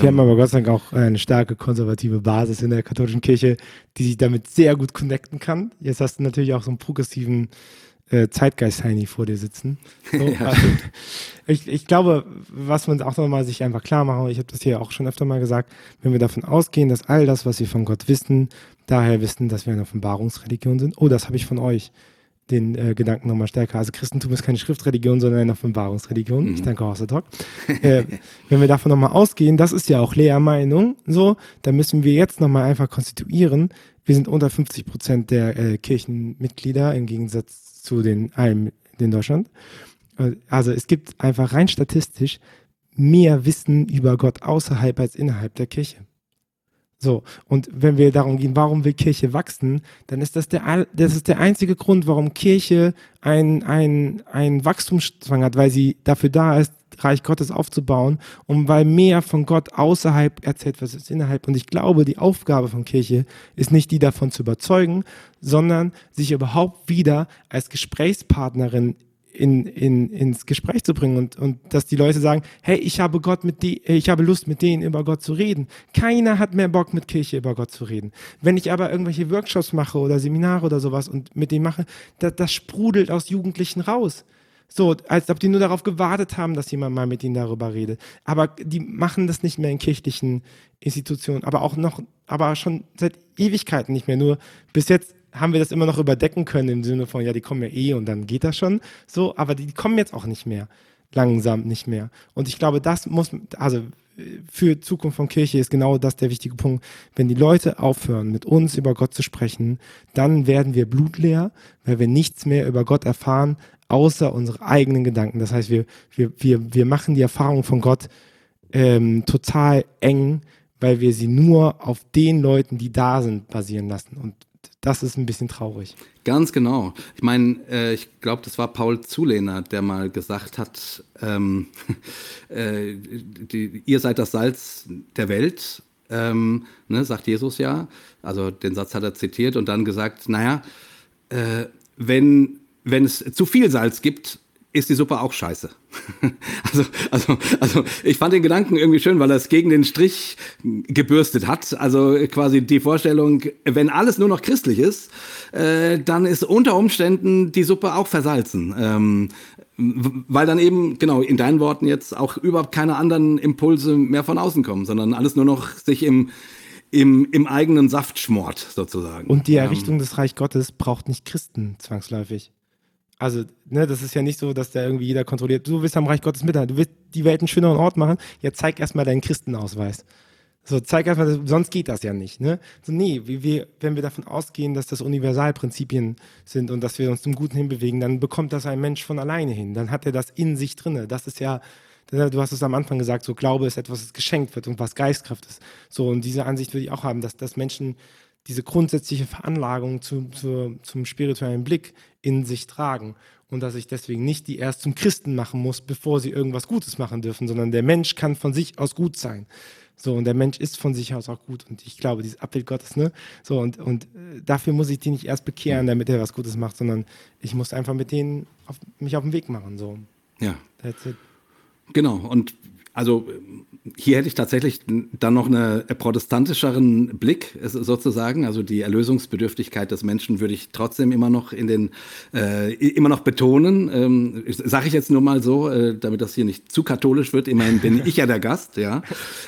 Wir haben aber Gott sei Dank auch eine starke konservative Basis in der katholischen Kirche, die sich damit sehr gut connecten kann. Jetzt hast du natürlich auch so einen progressiven äh, Zeitgeist-Heini vor dir sitzen. So, ja. also, ich, ich glaube, was man auch nochmal sich einfach klar machen, ich habe das hier auch schon öfter mal gesagt, wenn wir davon ausgehen, dass all das, was wir von Gott wissen, daher wissen, dass wir eine Offenbarungsreligion sind. Oh, das habe ich von euch den äh, Gedanken nochmal stärker. Also Christentum ist keine Schriftreligion, sondern eine Offenbarungsreligion. Mhm. Ich danke auch, Talk. äh, wenn wir davon nochmal ausgehen, das ist ja auch Lehrmeinung, so, dann müssen wir jetzt nochmal einfach konstituieren. Wir sind unter 50 Prozent der äh, Kirchenmitglieder im Gegensatz zu den Almen in Deutschland. Also es gibt einfach rein statistisch mehr Wissen über Gott außerhalb als innerhalb der Kirche. So, und wenn wir darum gehen, warum will Kirche wachsen, dann ist das der, das ist der einzige Grund, warum Kirche ein, ein, ein Wachstumszwang hat, weil sie dafür da ist, Reich Gottes aufzubauen und weil mehr von Gott außerhalb erzählt was ist innerhalb. Und ich glaube, die Aufgabe von Kirche ist nicht die davon zu überzeugen, sondern sich überhaupt wieder als Gesprächspartnerin in, in, ins Gespräch zu bringen und, und dass die Leute sagen, hey, ich habe Gott mit die, ich habe Lust mit denen über Gott zu reden. Keiner hat mehr Bock mit Kirche über Gott zu reden. Wenn ich aber irgendwelche Workshops mache oder Seminare oder sowas und mit denen mache, das, das sprudelt aus Jugendlichen raus. So, als ob die nur darauf gewartet haben, dass jemand mal mit ihnen darüber redet. Aber die machen das nicht mehr in kirchlichen Institutionen, aber auch noch, aber schon seit Ewigkeiten nicht mehr. Nur bis jetzt haben wir das immer noch überdecken können im Sinne von, ja, die kommen ja eh und dann geht das schon. So, aber die, die kommen jetzt auch nicht mehr. Langsam nicht mehr. Und ich glaube, das muss, also für Zukunft von Kirche ist genau das der wichtige Punkt. Wenn die Leute aufhören, mit uns über Gott zu sprechen, dann werden wir blutleer, weil wir nichts mehr über Gott erfahren, außer unsere eigenen Gedanken. Das heißt, wir, wir, wir, wir machen die Erfahrung von Gott ähm, total eng, weil wir sie nur auf den Leuten, die da sind, basieren lassen. Und das ist ein bisschen traurig. Ganz genau. Ich meine, äh, ich glaube, das war Paul Zulehner, der mal gesagt hat, ähm, äh, die, ihr seid das Salz der Welt, ähm, ne, sagt Jesus ja. Also den Satz hat er zitiert und dann gesagt, naja, äh, wenn, wenn es zu viel Salz gibt, ist die Suppe auch scheiße. also, also, also ich fand den Gedanken irgendwie schön, weil er es gegen den Strich gebürstet hat. Also quasi die Vorstellung, wenn alles nur noch christlich ist, äh, dann ist unter Umständen die Suppe auch versalzen. Ähm, weil dann eben, genau, in deinen Worten jetzt auch überhaupt keine anderen Impulse mehr von außen kommen, sondern alles nur noch sich im, im, im eigenen Saft schmort, sozusagen. Und die Errichtung ähm, des Reich Gottes braucht nicht Christen zwangsläufig. Also, ne, das ist ja nicht so, dass da irgendwie jeder kontrolliert. Du willst am Reich Gottes mithalten, du willst die Welt einen schöneren Ort machen. Ja, zeig erstmal deinen Christenausweis. So, zeig erstmal, sonst geht das ja nicht. Ne? So, nee, wie wir, wenn wir davon ausgehen, dass das Universalprinzipien sind und dass wir uns zum Guten hinbewegen, dann bekommt das ein Mensch von alleine hin. Dann hat er das in sich drinne. Das ist ja, du hast es am Anfang gesagt, so Glaube ist etwas, das geschenkt wird und was Geistkraft ist. So, und diese Ansicht würde ich auch haben, dass, dass Menschen diese grundsätzliche Veranlagung zu, zu, zum spirituellen Blick in sich tragen und dass ich deswegen nicht die erst zum Christen machen muss, bevor sie irgendwas Gutes machen dürfen, sondern der Mensch kann von sich aus gut sein. So, und der Mensch ist von sich aus auch gut. Und ich glaube, dieses Abbild Gottes, ne? So, und, und äh, dafür muss ich die nicht erst bekehren, damit er was Gutes macht, sondern ich muss einfach mit denen auf, mich auf den Weg machen. So. Ja. Genau. Und also hier hätte ich tatsächlich dann noch einen protestantischeren Blick sozusagen. Also die Erlösungsbedürftigkeit des Menschen würde ich trotzdem immer noch in den äh, immer noch betonen. Ähm, Sage ich jetzt nur mal so, äh, damit das hier nicht zu katholisch wird. Immerhin bin ich ja der Gast, ja.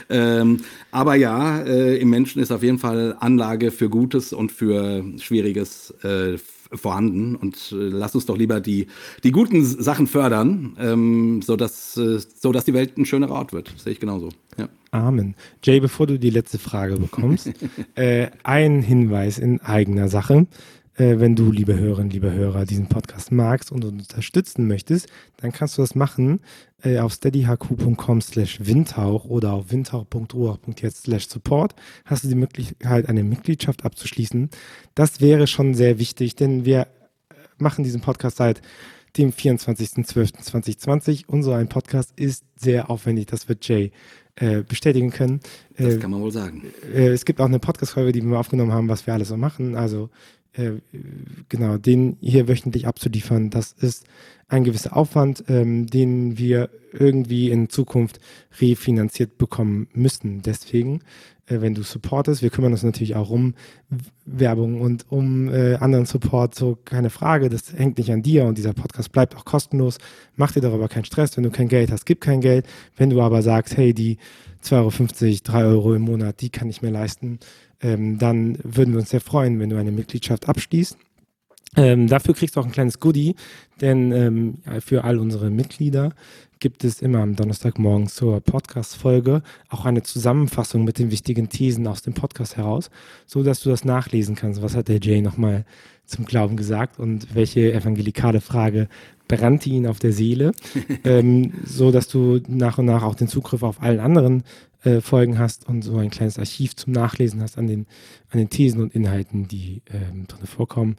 Ähm, aber ja, äh, im Menschen ist auf jeden Fall Anlage für Gutes und für Schwieriges äh, vorhanden und äh, lass uns doch lieber die, die guten Sachen fördern, ähm, sodass, äh, sodass die Welt ein schönerer Ort wird. Sehe ich genauso. Ja. Amen. Jay, bevor du die letzte Frage bekommst, äh, ein Hinweis in eigener Sache. Äh, wenn du, liebe Hörerinnen, liebe Hörer, diesen Podcast magst und unterstützen möchtest, dann kannst du das machen äh, auf steadyhq.com slash windhauch oder auf windhauch.org.jetzt slash support hast du die Möglichkeit, eine Mitgliedschaft abzuschließen. Das wäre schon sehr wichtig, denn wir äh, machen diesen Podcast seit dem 24.12.2020. Unser ein Podcast ist sehr aufwendig, das wird Jay äh, bestätigen können. Das äh, kann man wohl sagen. Äh, es gibt auch eine Podcast-Folge, die wir aufgenommen haben, was wir alles so machen. Also äh, genau, den hier wöchentlich abzuliefern, das ist ein gewisser Aufwand, ähm, den wir irgendwie in Zukunft refinanziert bekommen müssen. Deswegen, äh, wenn du supportest, wir kümmern uns natürlich auch um Werbung und um äh, anderen Support, so keine Frage, das hängt nicht an dir und dieser Podcast bleibt auch kostenlos. Mach dir darüber keinen Stress, wenn du kein Geld hast, gib kein Geld. Wenn du aber sagst, hey, die 2,50 Euro, 3 Euro im Monat, die kann ich mir leisten, ähm, dann würden wir uns sehr freuen, wenn du eine Mitgliedschaft abschließt. Ähm, dafür kriegst du auch ein kleines Goodie, denn ähm, für all unsere Mitglieder gibt es immer am Donnerstagmorgen zur Podcast-Folge auch eine Zusammenfassung mit den wichtigen Thesen aus dem Podcast heraus, so dass du das nachlesen kannst. Was hat der Jay nochmal zum Glauben gesagt und welche evangelikale Frage brannte ihn auf der Seele, ähm, so dass du nach und nach auch den Zugriff auf allen anderen äh, Folgen hast und so ein kleines Archiv zum Nachlesen hast an den, an den Thesen und Inhalten, die ähm, drin vorkommen.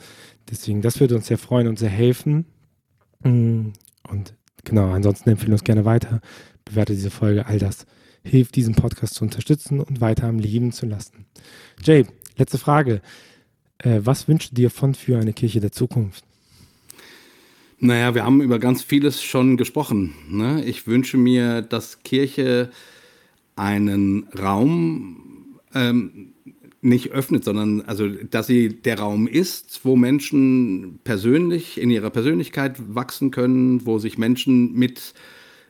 Deswegen, das würde uns sehr freuen und sehr helfen. Mm, und genau, ansonsten empfehlen wir uns gerne weiter. Bewerte diese Folge. All das hilft, diesen Podcast zu unterstützen und weiter am Leben zu lassen. Jay, letzte Frage. Äh, was wünschst du dir von für eine Kirche der Zukunft? Naja, wir haben über ganz vieles schon gesprochen. Ne? Ich wünsche mir, dass Kirche einen Raum ähm, nicht öffnet, sondern also, dass sie der Raum ist, wo Menschen persönlich in ihrer Persönlichkeit wachsen können, wo sich Menschen mit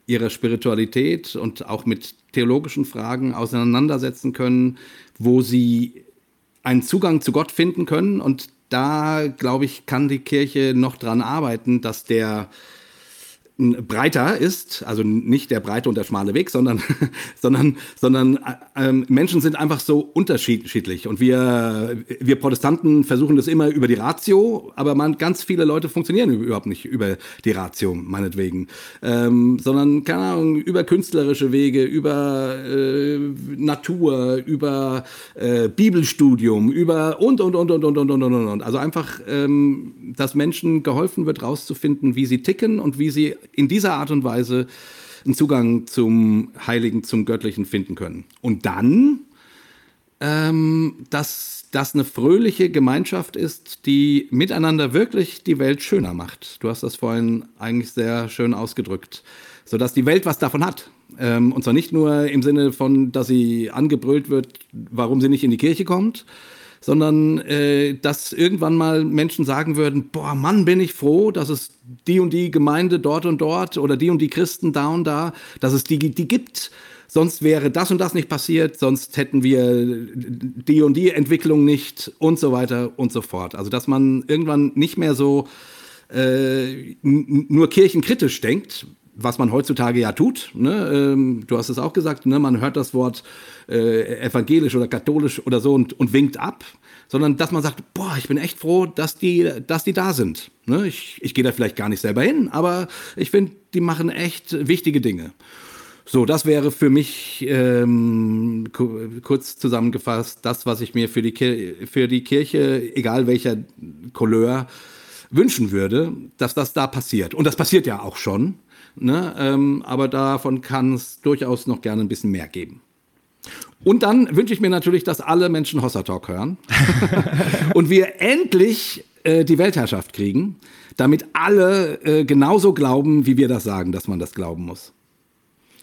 ihrer Spiritualität und auch mit theologischen Fragen auseinandersetzen können, wo sie einen Zugang zu Gott finden können. Und da, glaube ich, kann die Kirche noch dran arbeiten, dass der breiter ist, also nicht der breite und der schmale Weg, sondern, sondern, sondern äh, Menschen sind einfach so unterschiedlich. Und wir, wir Protestanten versuchen das immer über die Ratio, aber man, ganz viele Leute funktionieren überhaupt nicht über die Ratio, meinetwegen, ähm, sondern, keine Ahnung, über künstlerische Wege, über äh, Natur, über äh, Bibelstudium, über und, und, und, und, und, und, und, und, und. Also einfach, ähm, dass Menschen geholfen wird, rauszufinden, wie sie ticken und wie sie in dieser Art und Weise einen Zugang zum Heiligen, zum Göttlichen finden können. Und dann, ähm, dass das eine fröhliche Gemeinschaft ist, die miteinander wirklich die Welt schöner macht. Du hast das vorhin eigentlich sehr schön ausgedrückt, sodass die Welt was davon hat. Ähm, und zwar nicht nur im Sinne von, dass sie angebrüllt wird, warum sie nicht in die Kirche kommt, sondern äh, dass irgendwann mal Menschen sagen würden, boah, Mann, bin ich froh, dass es die und die Gemeinde dort und dort oder die und die Christen da und da, dass es die, die gibt. Sonst wäre das und das nicht passiert, sonst hätten wir die und die Entwicklung nicht und so weiter und so fort. Also dass man irgendwann nicht mehr so äh, nur kirchenkritisch denkt, was man heutzutage ja tut. Ne? Ähm, du hast es auch gesagt, ne? man hört das Wort äh, evangelisch oder katholisch oder so und, und winkt ab, sondern dass man sagt, boah, ich bin echt froh, dass die, dass die da sind. Ne? Ich, ich gehe da vielleicht gar nicht selber hin, aber ich finde, die machen echt wichtige Dinge. So, das wäre für mich ähm, kurz zusammengefasst das, was ich mir für die, für die Kirche, egal welcher Couleur, wünschen würde, dass das da passiert. Und das passiert ja auch schon. Ne? Ähm, aber davon kann es durchaus noch gerne ein bisschen mehr geben. Und dann wünsche ich mir natürlich, dass alle Menschen Hossa Talk hören und wir endlich äh, die Weltherrschaft kriegen, damit alle äh, genauso glauben, wie wir das sagen, dass man das glauben muss.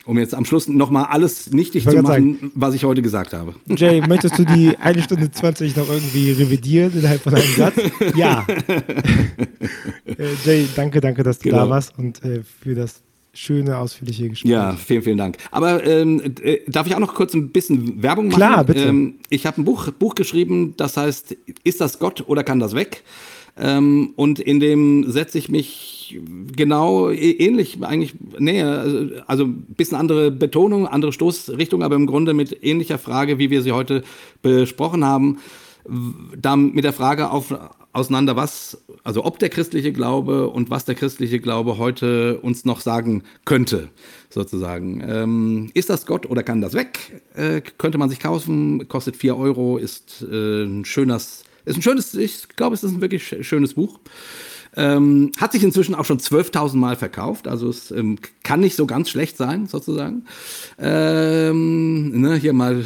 Um jetzt am Schluss nochmal alles nichtig zu machen, sagen, was ich heute gesagt habe. Jay, möchtest du die eine Stunde 20 noch irgendwie revidieren innerhalb von einem Satz? Ja. äh, Jay, danke, danke, dass du genau. da warst und äh, für das schöne, ausführliche Gespräch. Ja, vielen, vielen Dank. Aber ähm, äh, darf ich auch noch kurz ein bisschen Werbung machen? Klar, bitte. Ähm, ich habe ein Buch, Buch geschrieben, das heißt, ist das Gott oder kann das weg? Ähm, und in dem setze ich mich genau ähnlich, eigentlich näher, also, ein bisschen andere Betonung, andere Stoßrichtung, aber im Grunde mit ähnlicher Frage, wie wir sie heute besprochen haben, da mit der Frage auf, auseinander, was, also ob der christliche Glaube und was der christliche Glaube heute uns noch sagen könnte, sozusagen. Ähm, ist das Gott oder kann das weg? Äh, könnte man sich kaufen, kostet 4 Euro, ist äh, ein schönes, ist ein schönes, ich glaube, es ist ein wirklich schönes Buch. Ähm, hat sich inzwischen auch schon 12.000 Mal verkauft, also es ähm, kann nicht so ganz schlecht sein, sozusagen. Ähm, ne, hier mal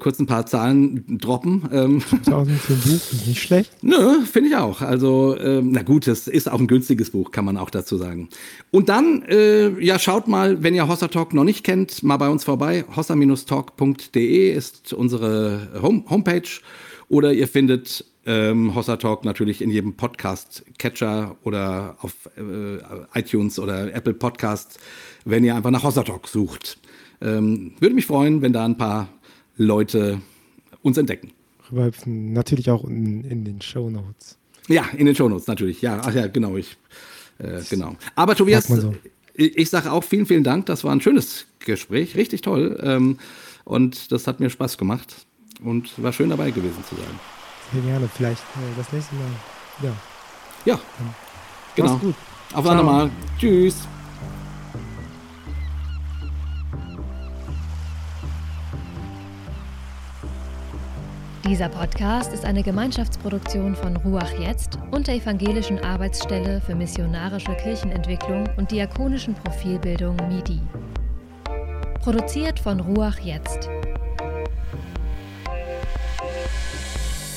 kurz ein paar Zahlen droppen. Ähm, 12.000 für ein Buch nicht schlecht. Nö, finde ich auch. Also, ähm, na gut, es ist auch ein günstiges Buch, kann man auch dazu sagen. Und dann, äh, ja, schaut mal, wenn ihr Hossa Talk noch nicht kennt, mal bei uns vorbei. hossa-talk.de ist unsere Home Homepage. Oder ihr findet ähm, Hossa Talk natürlich in jedem Podcast-Catcher oder auf äh, iTunes oder Apple Podcasts, wenn ihr einfach nach Hossa Talk sucht. Ähm, würde mich freuen, wenn da ein paar Leute uns entdecken. Natürlich auch in, in den Show Notes. Ja, in den Show Notes natürlich. Ja, ach ja, genau. Ich, äh, genau. Aber Tobias, so. ich, ich sage auch vielen, vielen Dank. Das war ein schönes Gespräch, richtig toll. Ähm, und das hat mir Spaß gemacht und war schön dabei gewesen zu sein. Gerne. Vielleicht äh, das nächste Mal. Ja. Ja. Dann genau. Gut. Auf ein andermal. Tschüss. Dieser Podcast ist eine Gemeinschaftsproduktion von Ruach Jetzt und der Evangelischen Arbeitsstelle für missionarische Kirchenentwicklung und diakonischen Profilbildung MIDI. Produziert von Ruach Jetzt.